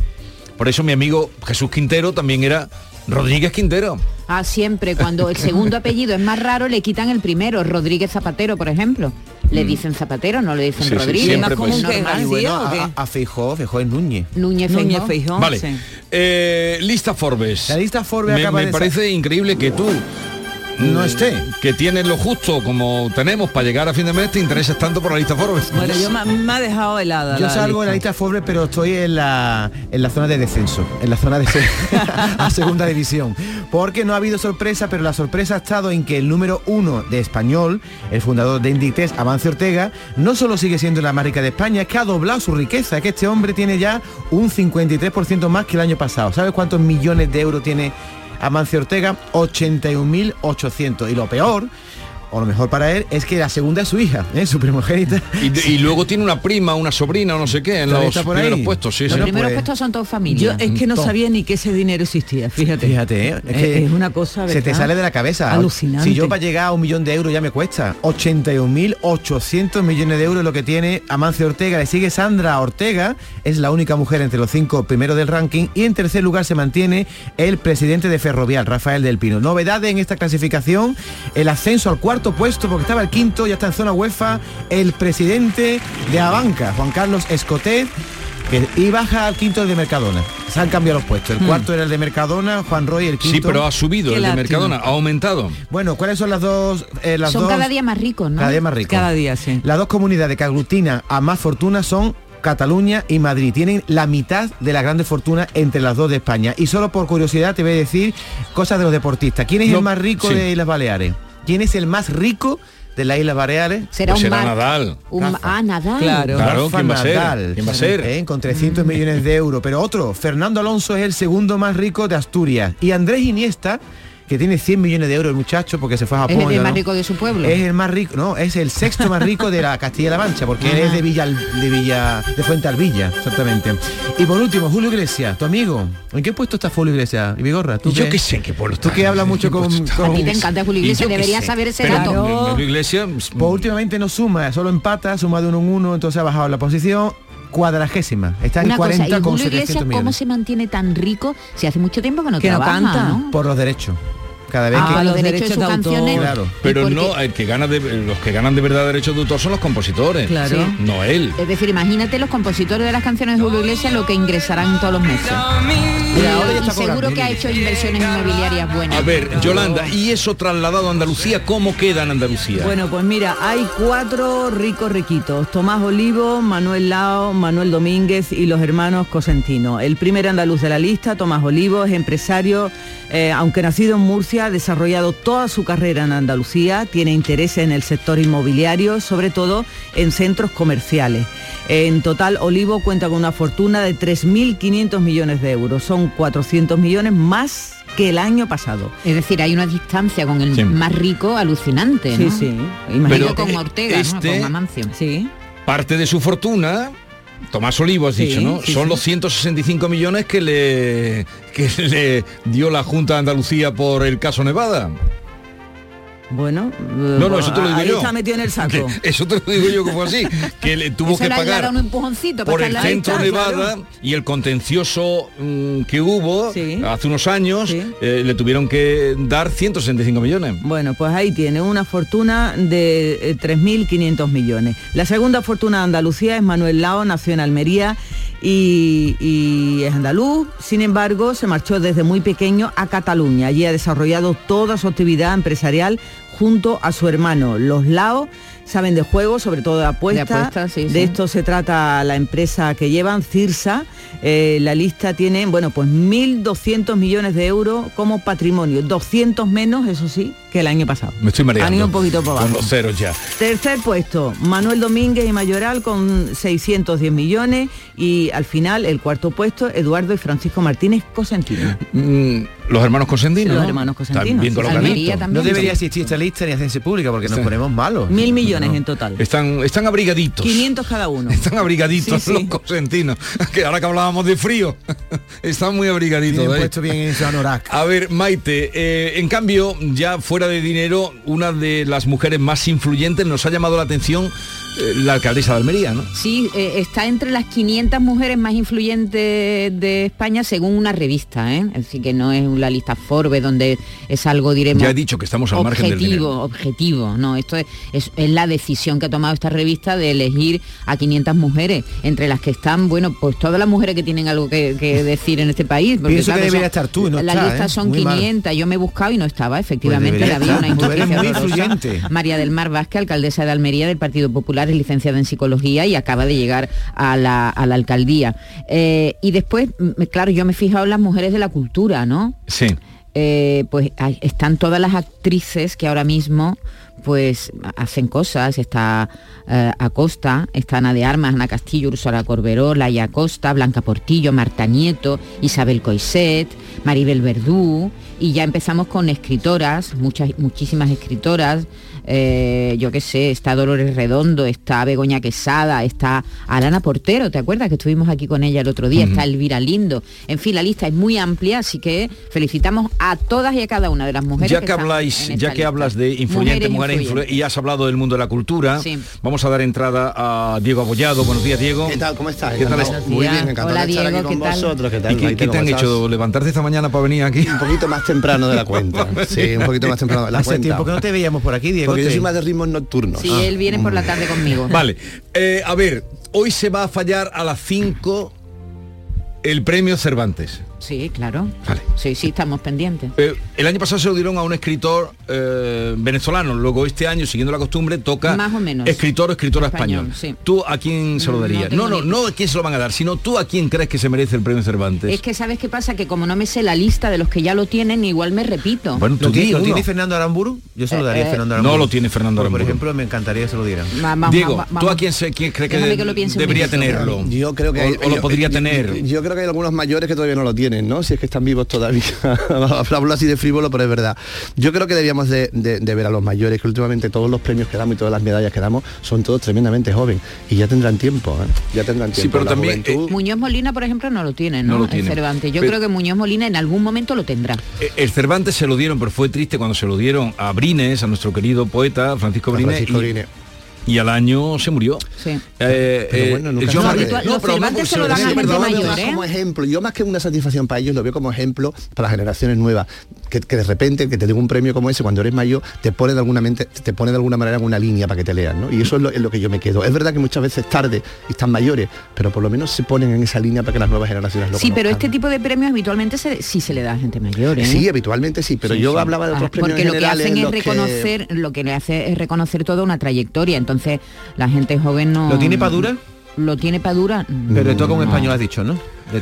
Por eso mi amigo Jesús Quintero también era Rodríguez Quintero. Ah, siempre, cuando el segundo apellido es más raro, le quitan el primero. Rodríguez Zapatero, por ejemplo. Le dicen Zapatero, no le dicen Sí, sí, Rodríguez. siempre, más común pues. que Y García, bueno, ¿o qué? a, a Feijó, Feijó es Núñez. Núñez Núñez Feijóo. Feijóo. Vale. sí. Eh, lista Forbes. La lista Forbes me, acaba me de parece increíble que tú No esté. Que tienes lo justo como tenemos para llegar a fin de mes, te intereses tanto por la lista Forbes. Bueno, yo me, me ha dejado helada. Yo la salgo en la lista. Forbes, pero estoy en la, en la zona de descenso, en la zona de se- a segunda división. Porque no ha habido sorpresa, pero la sorpresa ha estado en que el número uno de español, el fundador de Inditex, Amancio Ortega, no solo sigue siendo la más rica de España, es que ha doblado su riqueza, es que este hombre tiene ya un 53% más que el año pasado. ¿Sabes cuántos millones de euros tiene Amancio Ortega? 81.800. Y lo peor, o lo mejor para él, es que la segunda es su hija, ¿eh? su primogénita. Y, de- y luego tiene una prima, una sobrina o no sé qué en los está por ahí. primeros puestos. Sí, Los sí. primeros pues- puestos son todos Yo familia. es que no sabía ni que ese dinero existía, fíjate. Fíjate, ¿eh? es, que es una cosa se te ¿verdad? sale de la cabeza. Alucinante. Si yo para llegar a un millón de euros ya me cuesta 81.800 millones de euros lo que tiene Amancio Ortega. Le sigue Sandra Ortega, es la única mujer entre los cinco primeros del ranking. Y en tercer lugar se mantiene el presidente de Ferrovial, Rafael del Pino. Novedades en esta clasificación, el ascenso al cuarto puesto, porque estaba el quinto, ya está en zona UEFA, el presidente de Abanca, Juan Carlos Escotet. que- Y baja al quinto el de Mercadona. Se han cambiado los puestos. El cuarto era el de Mercadona, Juan Roy el quinto. Sí, pero ha subido Qué el de. Mercadona, ha aumentado. Bueno, ¿cuáles son las dos? eh, las son dos- cada día más ricos, ¿no? cada día más ricos. Cada día, sí. Las dos comunidades que aglutinan a más fortuna son Cataluña y Madrid. Tienen la mitad de la grande fortuna entre las dos de España. Y solo por curiosidad te voy a decir cosas de los deportistas. ¿Quién es No, el más rico sí. de Islas Baleares? ¿Quién es el más rico de las Islas Baleares? Será Pues un será Nadal. un- ah, Nadal. Claro. Claro, ¿quién va a ser? Nadal, ¿Quién va a ser? eh, con 300 millones de euros. Pero otro, Fernando Alonso es el segundo más rico de Asturias. Y Andrés Iniesta, que tiene 100 millones de euros el muchacho porque se fue a Es Japón. el y más rico de su pueblo. Es el más rico, no, es el sexto más rico de la Castilla-La Mancha, porque él es de Villa, de Villa, de Fuente Alvilla, exactamente. Y por último, Julio Iglesias, tu amigo. ¿En qué puesto está Julio Iglesias? ¿Y Vigorra? ¿Tú Yo qué, qué sé qué pueblo Tú está. que hablas mucho ¿En qué con, con- A ti te encanta Julio Iglesias, deberías saber ese Pero dato. no, Julio Iglesias, Pues últimamente no suma, solo empata, suma de uno en uno, entonces ha bajado la posición cuadragésima. Está en Una cosa, 40 ¿y con Julio 700 Iglesias cómo millones. se mantiene tan rico si hace mucho tiempo que no Que no trabaja, canta. ¿no? Por los derechos. Cada vez Ah, que... los los derechos de sus derechos de autor. canciones. Claro. pero no, el que gana de, los que ganan de verdad derechos de autor son los compositores. Claro. Sí. No él. Es decir, imagínate los compositores de las canciones de Julio Iglesias lo que ingresarán todos los meses. Mira, ahora ya y está seguro cobrando. que ha hecho inversiones inmobiliarias buenas. A ver, Yolanda, ¿y eso trasladado a Andalucía, cómo queda en Andalucía? Bueno, pues mira, hay cuatro ricos riquitos. Tomás Olivo, Manuel Lao, Manuel Domínguez y los hermanos Cosentino. El primer andaluz de la lista, Tomás Olivo, es empresario, eh, aunque nacido en Murcia, ha desarrollado toda su carrera en Andalucía, tiene interés en el sector inmobiliario, sobre todo en centros comerciales. En total, Olivo cuenta con una fortuna de 3.500 millones de euros. Son 400 millones más que el año pasado. Es decir, hay una distancia con el Sí. más rico alucinante, Sí, ¿no? sí. Imagino Pero, con Ortega, ¿no? este- Con Amancio. Sí. Parte de su fortuna, Tomás Olivo has Sí, dicho, ¿no? sí, Son sí. los 165 millones que le, que le dio la Junta de Andalucía por el caso Nevada. Bueno, No, no, eso te lo digo ahí yo. está metido en el saco. Eso te lo digo yo que fue así, que le tuvo Eso que pagar un empujoncito para por el centro lista, Nevada claro. y el contencioso mm, que hubo Sí. hace unos años, Sí. eh, le tuvieron que dar 165 millones. Bueno, pues ahí tiene una fortuna de eh, 3.500 millones. La segunda fortuna de Andalucía es Manuel Lao, nació en Almería y, y es andaluz. Sin embargo, se marchó desde muy pequeño a Cataluña. Allí ha desarrollado toda su actividad empresarial junto a su hermano. Los Lao saben de juego, sobre todo de apuestas. De apuestas, sí, De sí. esto se trata la empresa que llevan, Cirsa. Eh, la lista tiene, bueno, pues 1.200 millones de euros como patrimonio. 200 menos, eso sí, que el año pasado. Me estoy mareando. Han ido un poquito para Con abajo. los ceros ya. Tercer puesto, Manuel Domínguez y Mayoral con 610 millones y al final el cuarto puesto, Eduardo y Francisco Martínez Cosentino. Mm, los hermanos Cosentino. Los ¿no? hermanos Cosentino, bien. No debería existir esta lista ni hacerse pública porque nos Sí. ponemos malos. Mil millones en total. Están, están abrigaditos. 500 cada uno. Están abrigaditos Sí, sí. los cosentinos. Que ahora que hablábamos de frío, están muy abrigaditos. Tienen ¿eh? puesto bien en. A ver, Maite, eh, en cambio, ya fuera de dinero, una de las mujeres más influyentes, nos ha llamado la atención la alcaldesa de Almería, ¿no? Sí, eh, está entre las 500 mujeres más influyentes de España según una revista, ¿eh? Es decir, que no es la lista Forbes donde es algo, diremos... Ya he dicho que estamos al margen del dinero. Objetivo, objetivo, no, esto es, es- es la decisión que ha tomado esta revista de elegir a 500 mujeres, entre las que están, bueno, pues todas las mujeres que tienen algo que, que decir en este país. porque, Pienso que claro, debería son- estar tú no La está, lista ¿eh? son Muy mal. 500, yo me he buscado y no estaba, efectivamente, debería había una estar, injusticia muy horrorosa. influyente. María del Mar Vázquez, alcaldesa de Almería del Partido Popular, es licenciada en psicología y acaba de llegar a la, a la alcaldía. Eh, y después, claro, yo me he fijado en las mujeres de la cultura, ¿no? Sí. Eh, pues hay- están todas las actrices que ahora mismo pues hacen cosas, está eh, Acosta, está Ana de Armas, Ana Castillo, Ursula Corberó, Laia Acosta, Blanca Portillo, Marta Nieto, Isabel Coiset, Maribel Verdú, y ya empezamos con escritoras, muchas, muchísimas escritoras, eh, yo qué sé, está Dolores Redondo, está Begoña Quesada, está Alana Portero, ¿te acuerdas que estuvimos aquí con ella el otro día? Está Elvira Lindo. En fin, la lista es muy amplia, así que felicitamos a todas y a cada una de las mujeres. Ya que habláis, ya que lista. hablas de influyente, Mujeres mujeres, y has hablado del mundo de la cultura, Sí. vamos a dar entrada a Diego Abollado. Buenos días, Diego. ¿Qué tal? ¿Cómo estás? ¿Qué tal? Muy bien, encantado Hola, de estar Diego, aquí con ¿qué tal? vosotros. ¿Qué tal? ¿Y qué, Maite, qué te ¿cómo han estás? hecho? ¿Levantarte esta mañana para venir aquí? Un poquito más temprano de la cuenta. Sí, un poquito más temprano de la Hace cuenta. tiempo que no te veíamos por aquí, Diego. Porque yo te- soy más de ritmos nocturnos. Sí, él viene por la tarde conmigo. Vale, eh, a ver, hoy se va a fallar a las 5 el premio Cervantes. Sí, claro. Sí, sí, estamos pendientes. Eh, el año pasado se lo dieron a un escritor eh, venezolano, luego este año, siguiendo la costumbre, toca Más o menos. escritor o escritora español. Español, sí. ¿Tú a quién se lo No darías? No, no, no, a quién se lo van a dar, sino tú a quién crees que se merece el premio Cervantes. Es que sabes qué pasa, que como no me sé la lista de los que ya lo tienen, igual me repito. Bueno, tú ¿Lo, tiene, lo Fernando Aramburu? Yo se lo daría Eh, a Fernando no Aramburu. lo tiene Fernando Pues, Por Aramburu. ejemplo, me encantaría que se lo dieran. Va- vamos, Diego, ¿tú a quién, se, quién crees que, debería minuto. tenerlo? Yo creo que hay- o, lo podría yo- tener. Yo creo que hay algunos mayores que todavía no lo tienen, ¿no? Si es que están vivos todavía. Hablo así de frívolo, pero es verdad. Yo creo que deberíamos de, de- de ver a los mayores, que últimamente todos los premios que damos y todas las medallas que damos son todos tremendamente jóvenes. Y ya tendrán tiempo, ¿eh? Ya tendrán tiempo. pero La también, juventud- Muñoz Molina, por ejemplo, no lo tiene, ¿no? No lo El tiene. Cervantes. Yo Pero- creo que Muñoz Molina en algún momento lo tendrá. Eh, El Cervantes se lo dieron, pero fue triste cuando se lo dieron a Brines, a nuestro querido poeta Francisco Brines. Francisco y- Brines. y al año se murió. Sí. Eh, Pero eh, bueno, nunca yo se más- sabe. Los no, pero no Cervantes por se lo ser- dan a sí, gente perdón, Yo lo veo mayor, más ¿eh? como ejemplo, yo más que una satisfacción para ellos, lo veo como ejemplo para las generaciones nuevas, que, que de repente que te den un premio como ese cuando eres mayor, te pone de alguna mente, te pone de alguna manera en una línea para que te lean, ¿no? Y eso es lo, es lo que yo me quedo. Es verdad que muchas veces tarde y están mayores, pero por lo menos se ponen en esa línea para que las nuevas generaciones lo Sí, pero este tipo de premios habitualmente se- sí se le da a gente mayor, ¿eh? Sí, habitualmente sí, pero Sí, yo sí. hablaba de otros Ah, premios porque lo que hacen en es que- reconocer lo que le hace es reconocer toda una trayectoria entonces la gente joven no ¿Lo tiene Padura? Lo tiene Padura Pero toca un No. español, has dicho, ¿no?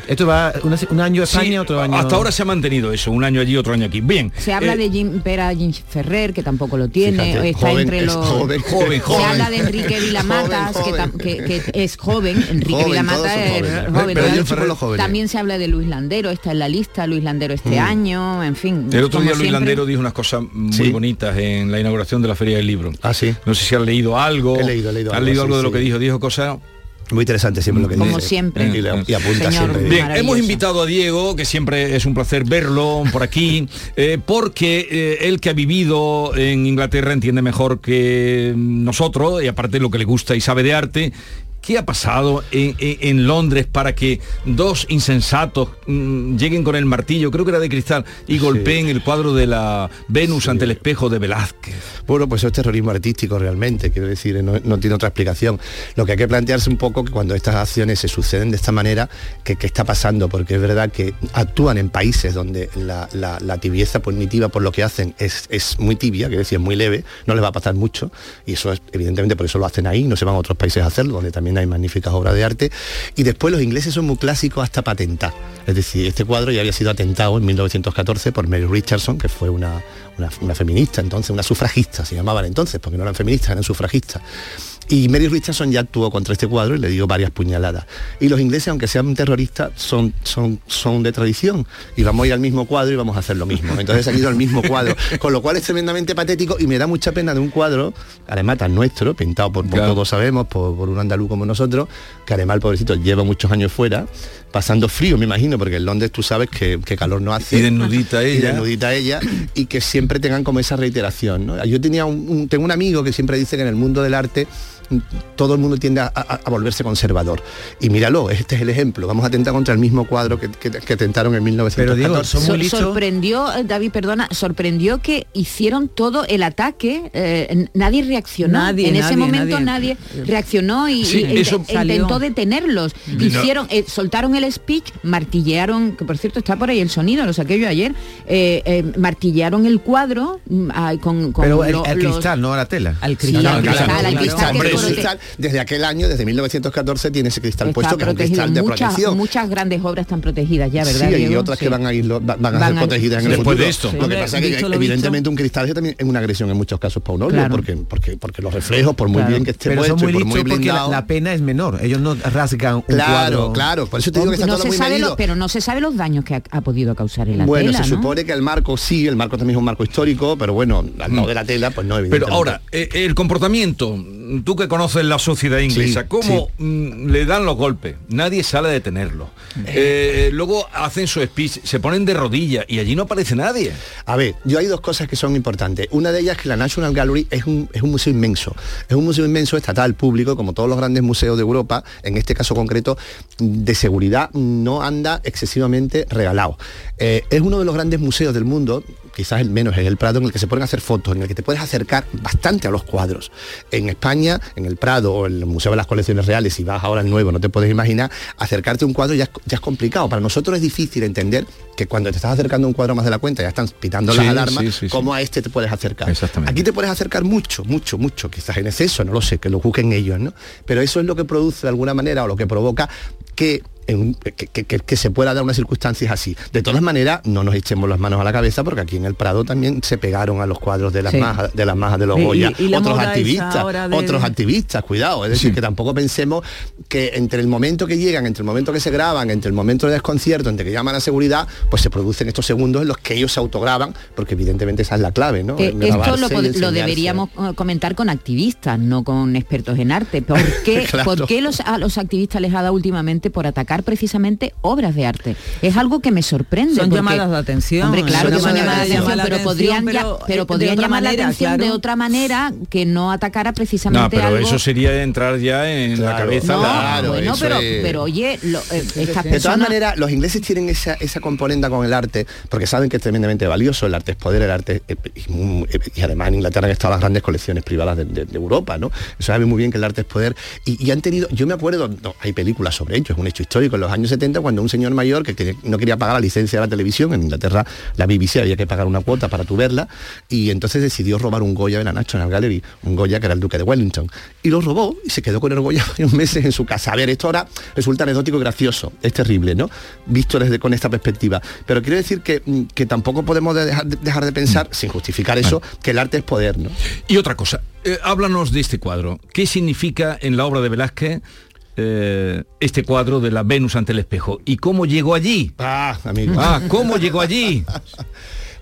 Esto va un, un año Sí, España, otro año... Hasta ahora se ha mantenido eso, un año allí, otro año aquí. Bien. se habla eh, de Jim Pera Jim Ferrer que tampoco lo tiene Fíjate, está joven, entre es los joven, joven, se joven. habla de Enrique Vilamatas que, tam- que- que es joven Enrique Vilamatas es joven Pero también. se habla de Luis Landero está en la lista Luis Landero este Mm. año en fin El otro como día Luis siempre. Landero dijo unas cosas muy Sí. bonitas en la inauguración de la Feria del Libro. Ah, sí. No sé si has leído algo. He leído, he leído ¿Has algo, leído sí, algo de lo sí. que dijo? Dijo cosas Muy interesante siempre lo que Como dice. siempre. Y, le- y apunta Señor siempre. Bien, hemos invitado a Diego, que siempre es un placer verlo por aquí, eh, porque eh, él que ha vivido en Inglaterra entiende mejor que nosotros, y aparte lo que le gusta y sabe de arte. ¿Qué ha pasado en, en- en Londres para que dos insensatos mm, lleguen con el martillo, creo que era de cristal, y golpeen el cuadro de la Venus ante el espejo de Velázquez? Bueno, pues eso es terrorismo artístico realmente, quiero decir, no, no tiene otra explicación. Lo que hay que plantearse un poco que cuando estas acciones se suceden de esta manera, que qué está pasando, porque es verdad que actúan en países donde la, la- la tibieza cognitiva por lo que hacen es, es muy tibia, quiero decir, es muy leve, no les va a pasar mucho, y eso es evidentemente por eso lo hacen ahí, no se van a otros países a hacerlo, donde también hay magníficas obras de arte. Y después los ingleses son muy clásicos hasta patentar. Es decir, este cuadro ya había sido atentado en 1914 por Mary Richardson, que fue una, una, feminista, entonces una sufragista, se llamaban entonces, porque no eran feministas, eran sufragistas. Y Mary Richardson ya actuó contra este cuadro y le dio varias puñaladas. Y los ingleses, aunque sean terroristas, son, son, son de tradición. Y vamos a ir al mismo cuadro y vamos a hacer lo mismo. Entonces han ido al mismo cuadro. Con lo cual es tremendamente patético y me da mucha pena de un cuadro, además tan nuestro, pintado por, por todos sabemos, por, por un andaluz como nosotros, que además el pobrecito lleva muchos años fuera, pasando frío, me imagino, porque en Londres tú sabes que, que calor no hace. Y desnudita Y ella. desnudita ella, y que siempre tengan como esa reiteración. ¿no? Yo tenía un, un- tengo un amigo que siempre dice que en el mundo del arte todo el mundo tiende a, a- a volverse conservador. Y míralo, este es el ejemplo. Vamos a atentar contra el mismo cuadro que, que, que tentaron en 1914. Sor- sorprendió, eh, David, perdona, sorprendió que hicieron todo el ataque, eh, nadie reaccionó. Nadie, en ese nadie, momento nadie. nadie, reaccionó y, Sí, y int- eso- intentó Salió. detenerlos. No. Hicieron, eh, soltaron el speech, martillaron, que por cierto está por ahí el sonido, lo saqué yo ayer, eh, eh, martillaron el cuadro mm, con, con Pero el, lo- el los- cristal, no la tela. Al Sí, cristal. al al cristal, desde aquel año, desde 1914, tiene ese cristal está puesto que es un cristal de muchas, protección. muchas grandes obras están protegidas ya, ¿verdad? Sí, y otras Sí. que van a ir lo- va- van a Van ser protegidas en el Después futuro. de esto. Lo que pasa es que visto evidentemente un cristal es también es una agresión en muchos casos para un óleo, Claro. porque, porque, porque los reflejos, por muy Claro. bien que esté Pero puesto muy y por muy porque la, blindado. la pena es menor. Ellos no rasgan un Claro, cuadro. claro, por eso te digo que está no todo se muy sabe lo- pero no se sabe los daños que ha, ha podido causar en la bueno, tela, se ¿no? supone que el marco sí, el marco también es un marco histórico, pero bueno, al lado de la tela, pues no, Pero evidentemente. ahora, eh, el comportamiento, tú que conoces la sociedad inglesa, Sí, ¿cómo mm, le dan los golpes? Nadie sale a detenerlo. Eh, luego hacen su speech, se ponen de rodillas y allí no aparece nadie. A ver, yo hay dos cosas que son importantes. Una de ellas es que la National Gallery es un, es un museo inmenso. Es un museo inmenso, estatal, público, como todos los grandes museos de Europa, en este caso concreto, de seguridad no anda excesivamente regalado. Eh, es uno de los grandes museos del mundo, quizás el menos es el Prado, en el que se pueden hacer fotos, en el que te puedes acercar bastante a los cuadros. En España, en el Prado o en el Museo de las Colecciones Reales, si vas ahora al nuevo, no te puedes imaginar, acercarte a un cuadro ya es, ya es complicado. Para nosotros es difícil entender que cuando te estás acercando a un cuadro más de la cuenta ya están pitando las Sí, alarmas, sí, cómo a este te puedes acercar. Exactamente. Aquí te puedes acercar mucho, mucho, mucho, quizás en exceso, no lo sé, que lo juzguen ellos, ¿no? Pero eso es lo que produce de alguna manera o lo que provoca que, en un- que, que- que- que se pueda dar unas circunstancias así. De todas maneras, no nos echemos las manos a la cabeza porque aquí en el Prado también se pegaron a los cuadros de las Sí. majas, de las majas de los Y- y- Goya, y otros activistas, de- otros activistas, cuidado, es decir, que tampoco pensemos que entre el momento que llegan, entre el momento que se graban, entre el momento de desconcierto, entre que llaman a seguridad, pues se producen estos segundos en los que ellos se autograban, porque evidentemente esa es la clave, ¿no? Eh, esto lo, deberíamos eh, comentar con activistas, no con expertos en arte. ¿Por qué, Claro. por qué los, a los activistas les ha dado últimamente por atacar precisamente obras de arte? Es algo que me sorprende. Son porque- llamadas de atención. Hombre, claro Son que son llamadas de atención, pero podrían, ya- pero, podrían llamar la atención de otra manera que no atacara No, precisamente pero algo... eso sería entrar ya en la cabeza. No, la- Claro, bueno, pero, es- pero oye, lo- eh, estas De todas maneras, los ingleses tienen esa, esa componenda con el arte, porque saben que es tremendamente valioso, el arte es poder, el arte, eh, y, eh, y además en Inglaterra han estado las grandes colecciones privadas de, de- de Europa, ¿no? Eso saben muy bien que el arte es poder, y, y han tenido, yo me acuerdo, no, hay películas sobre ello, es un hecho histórico, en los años 70, cuando un señor mayor que, no quería pagar la licencia de la televisión, en Inglaterra la BBC había que pagar una cuota para tu verla, y entonces decidió robar un Goya de la National Gallery, un Goya que era el duque de Wellington, y lo robó y se quedó con el Goya varios meses en su casa. A ver, esto ahora resulta anecdótico y gracioso, es terrible, ¿no? Visto desde con esta perspectiva. Pero quiero decir que, mm, que tampoco podemos de- dejar, de- dejar de pensar, sin justificar eso, que el arte es poder, ¿no? Y otra cosa, eh, háblanos de este cuadro. ¿Qué significa en la obra de Velázquez eh, este cuadro de la Venus ante el espejo? ¿Y cómo llegó allí? Ah, amigo. Ah, ¿cómo llegó allí?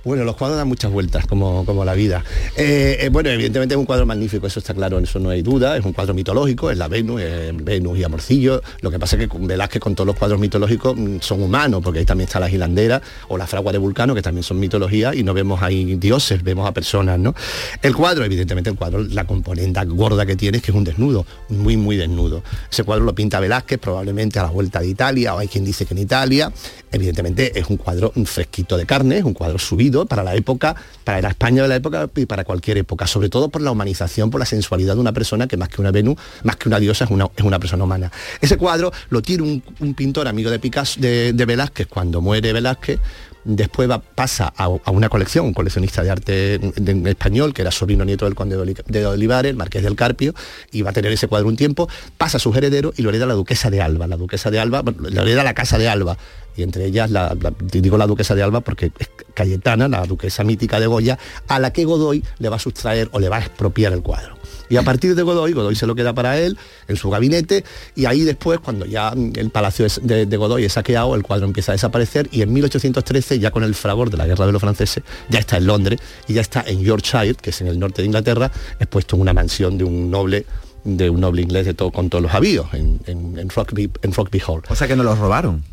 Bueno, los cuadros dan muchas vueltas, como, como la vida. Eh, eh, bueno, evidentemente es un cuadro magnífico, eso está claro, en eso no hay duda. Es un cuadro mitológico, es la Venus, Venus y Amorcillo. Lo que pasa es que Velázquez, con todos los cuadros mitológicos, mm, son humanos, porque ahí también está la Gilandera o la Fragua de Vulcano, que también son mitología, y no vemos ahí dioses, vemos a personas, ¿no? El cuadro, evidentemente, el cuadro, la componente gorda que tiene es que es un desnudo, muy, muy desnudo. Ese cuadro lo pinta Velázquez, probablemente a la vuelta de Italia, o hay quien dice que en Italia. Evidentemente es un cuadro un fresquito de carne, es un cuadro subido para la época, para la España de la época y para cualquier época, sobre todo por la humanización, por la sensualidad de una persona que más que una Venus, más que una diosa, es una, es una persona humana. Ese cuadro lo tiene un, pintor amigo de Picasso, de, Velázquez, cuando muere Velázquez, después va, pasa a, una colección, un coleccionista de arte español, que era sobrino nieto del conde de Oli- de Olivares, el marqués del Carpio, y va a tener ese cuadro un tiempo, pasa a sus herederos y lo hereda la duquesa de Alba. La duquesa de Alba, lo hereda la casa de Alba, y entre ellas la, digo la duquesa de Alba porque es Cayetana, la duquesa mítica de Goya, a la que Godoy le va a sustraer o le va a expropiar el cuadro. Y a partir de Godoy, Godoy se lo queda para él en su gabinete y ahí después, cuando ya el palacio de, Godoy es saqueado, el cuadro empieza a desaparecer y en 1813, ya con el fragor de la guerra de los franceses, ya está en Londres y ya está en Yorkshire, que es en el norte de Inglaterra, expuesto en una mansión de un noble de un noble inglés de todo, con todos los avíos en, en, en, en Rockby Hall. O sea que no los robaron.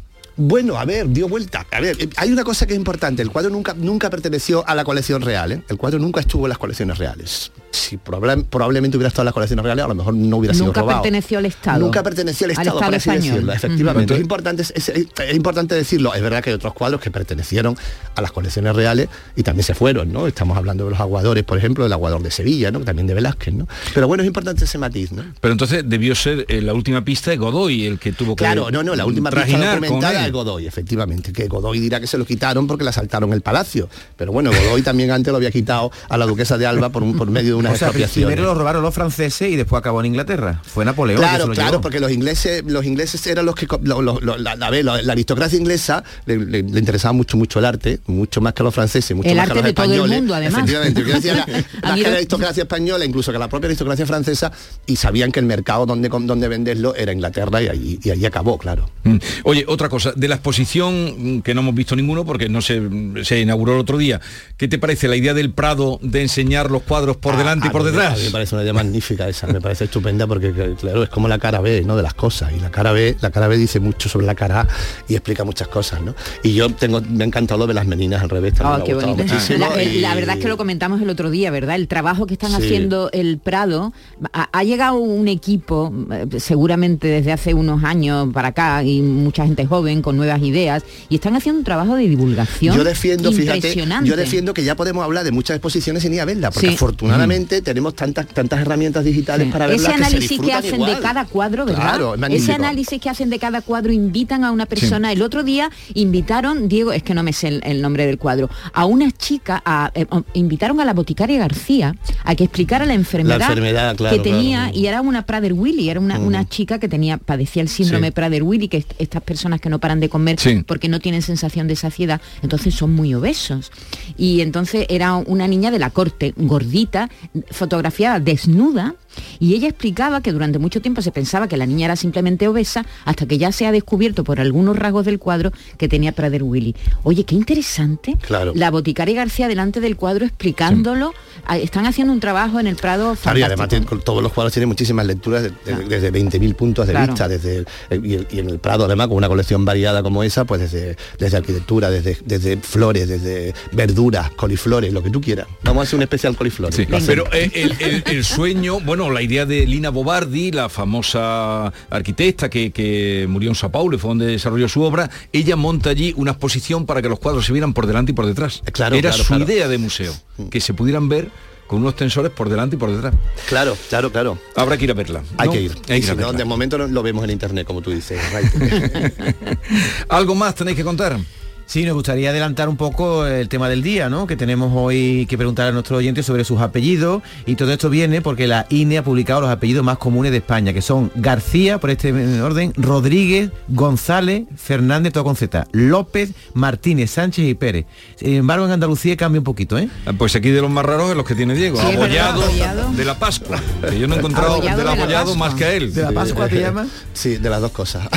Bueno, a ver, dio vuelta. A ver, eh, hay una cosa que es importante. El cuadro nunca, nunca perteneció a la colección real. ¿eh? El cuadro nunca estuvo en las colecciones reales. Si probablemente hubiera estado en las colecciones reales, a lo mejor no hubiera sido robado. Nunca perteneció al Estado. Nunca perteneció al Estado, al Estado por así decirlo. Efectivamente. Es, importante, es, importante decirlo. Es verdad que hay otros cuadros que pertenecieron a las colecciones reales y también se fueron, ¿no? Estamos hablando de los aguadores, por ejemplo, del aguador de Sevilla, ¿no? También de Velázquez, ¿no? Pero bueno, es importante ese matiz, ¿no? Pero entonces debió ser eh, la última pista de Godoy el que tuvo que... Claro, no, no, la última pista documentada Godoy, efectivamente, que Godoy dirá que se lo quitaron porque le asaltaron el palacio. Pero bueno, Godoy también antes lo había quitado a la duquesa de Alba por, un, por medio de una o Primero lo robaron los franceses y después acabó en Inglaterra. Fue Napoleón. Claro, claro, porque los ingleses, los ingleses eran los que lo, lo, la, aristocracia inglesa le, interesaba mucho mucho el arte, mucho más que a los franceses, mucho más que a los españoles. Además. Efectivamente, decía, que la aristocracia española, incluso que la propia aristocracia francesa, y sabían que el mercado donde donde venderlo era Inglaterra y ahí, y ahí acabó, claro. Mm. Oye, otra cosa, de la exposición, mm, que no hemos visto ninguno porque no se, se inauguró el otro día, ¿qué te parece la idea del Prado de enseñar los cuadros por ah, delante y por detrás? me parece una idea magnífica esa, me parece estupenda porque claro, es como la cara B, ¿no? De las cosas. Y la cara B, la cara B dice mucho sobre la cara y explica muchas cosas, ¿no? Y yo tengo, me ha encantado lo de las meninas al revés también. Ah, la, verdad es que lo comentamos el otro día, ¿verdad? El trabajo que están haciendo el Prado. Ha llegado un equipo, eh, seguramente desde hace unos años para acá, y mucha gente joven con nuevas ideas y están haciendo un trabajo de divulgación. Yo defiendo, fíjate, yo defiendo que ya podemos hablar de muchas exposiciones sin ir a verlas, porque afortunadamente mm. tenemos tantas tantas herramientas digitales para verlas. Ese análisis que, hacen de cada cuadro, ¿verdad? Claro, Ese análisis que hacen de cada cuadro invitan a una persona. El otro día invitaron, Diego, es que no me sé el, nombre del cuadro, a una chica, a, eh, oh, invitaron a la boticaria García a que explicara la enfermedad, que tenía y era una Prader Willy, era una, una mm. chica que tenía, padecía el síndrome Prader Willy, que estas personas que no de comer porque no tienen sensación de saciedad, entonces son muy obesos. Y entonces era una niña de la corte, gordita, fotografiada desnuda, y ella explicaba que durante mucho tiempo se pensaba que la niña era simplemente obesa hasta que ya se ha descubierto por algunos rasgos del cuadro que tenía Prader Willy. Oye, qué interesante. Claro. La boticaria García delante del cuadro explicándolo. Ah, están haciendo un trabajo en el Prado y además todos los cuadros tienen muchísimas lecturas de, de, claro. desde 20.000 puntos de vista. desde y, en el Prado, además, con una colección variada como esa, pues desde, desde arquitectura, desde, desde flores, desde verduras, coliflores, lo que tú quieras. Vamos a hacer un especial coliflores. Sí. Pero eh, el, el sueño, bueno, la idea de Lina Bobardi, la famosa arquitecta que, murió en Sao Paulo, fue donde desarrolló su obra, ella monta allí una exposición para que los cuadros se vieran por delante y por detrás. Eh, claro, Era su idea de museo, mm. que se pudieran ver con unos tensores por delante y por detrás. Claro, claro, claro. Habrá que ir a verla. Hay que ir. De momento lo vemos en internet, como tú dices. ¿Algo más tenéis que contar? Sí, nos gustaría adelantar un poco el tema del día, ¿no? Que tenemos hoy que preguntar a nuestros oyentes sobre sus apellidos y todo esto viene porque la INE ha publicado los apellidos más comunes de España, que son García, por este orden, Rodríguez, González, Fernández, todo con Z, López, Martínez, Sánchez y Pérez. Sin embargo, en Andalucía cambia un poquito, ¿eh? Ah, pues aquí de los más raros es los que tiene Diego, sí, de la Pascua. Yo no he encontrado del abollado más que a él. ¿De la Pascua te llama? Sí, de las dos cosas.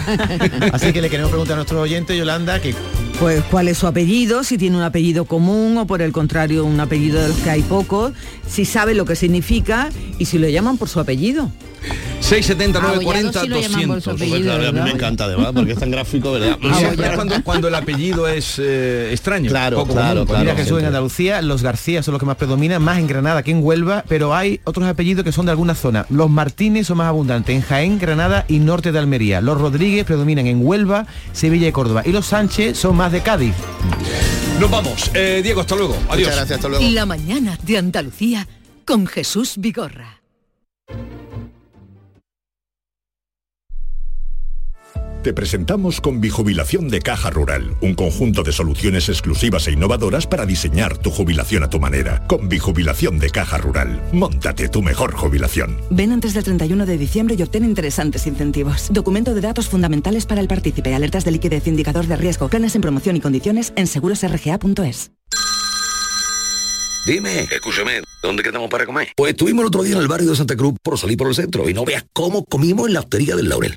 Así que le queremos preguntar a nuestros oyentes, Yolanda, que pues cuál es su apellido, si tiene un apellido común o por el contrario un apellido de los que hay pocos, si sabe lo que significa y si lo llaman por su apellido. 670 940 ah, 200 me encanta además porque es tan gráfico verdad ah, cuando, cuando, el apellido es eh, extraño claro poco claro, claro mira Jesús en Andalucía los García son los que más predominan más en Granada que en Huelva pero hay otros apellidos que son de alguna zona. Los Martínez son más abundantes en Jaén Granada y norte de Almería. Los Rodríguez predominan en Huelva Sevilla y Córdoba. Y los Sánchez son más de Cádiz. Nos vamos. Eh, Diego hasta luego. Adiós. gracias hasta luego. La mañana de Andalucía con Jesús Vigorra. Te presentamos con Bijubilación de Caja Rural, un conjunto de soluciones exclusivas e innovadoras para diseñar tu jubilación a tu manera. Con Bijubilación de Caja Rural, móntate tu mejor jubilación. Ven antes del 31 de diciembre y obtén interesantes incentivos. Documento de datos fundamentales para el partícipe, alertas de liquidez, indicador de riesgo, planes en promoción y condiciones en segurosrga.es. Dime, escúchame, ¿dónde quedamos para comer? Pues estuvimos el otro día en el barrio de Santa Cruz por salir por el centro y no veas cómo comimos en la hostería del Laurel.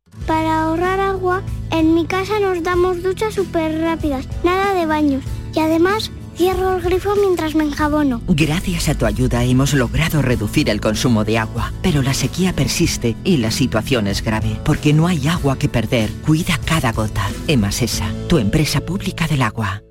Para ahorrar agua, en mi casa nos damos duchas súper rápidas, nada de baños. Y además, cierro el grifo mientras me enjabono. Gracias a tu ayuda hemos logrado reducir el consumo de agua, pero la sequía persiste y la situación es grave, porque no hay agua que perder. Cuida cada gota. Emasesa, tu empresa pública del agua.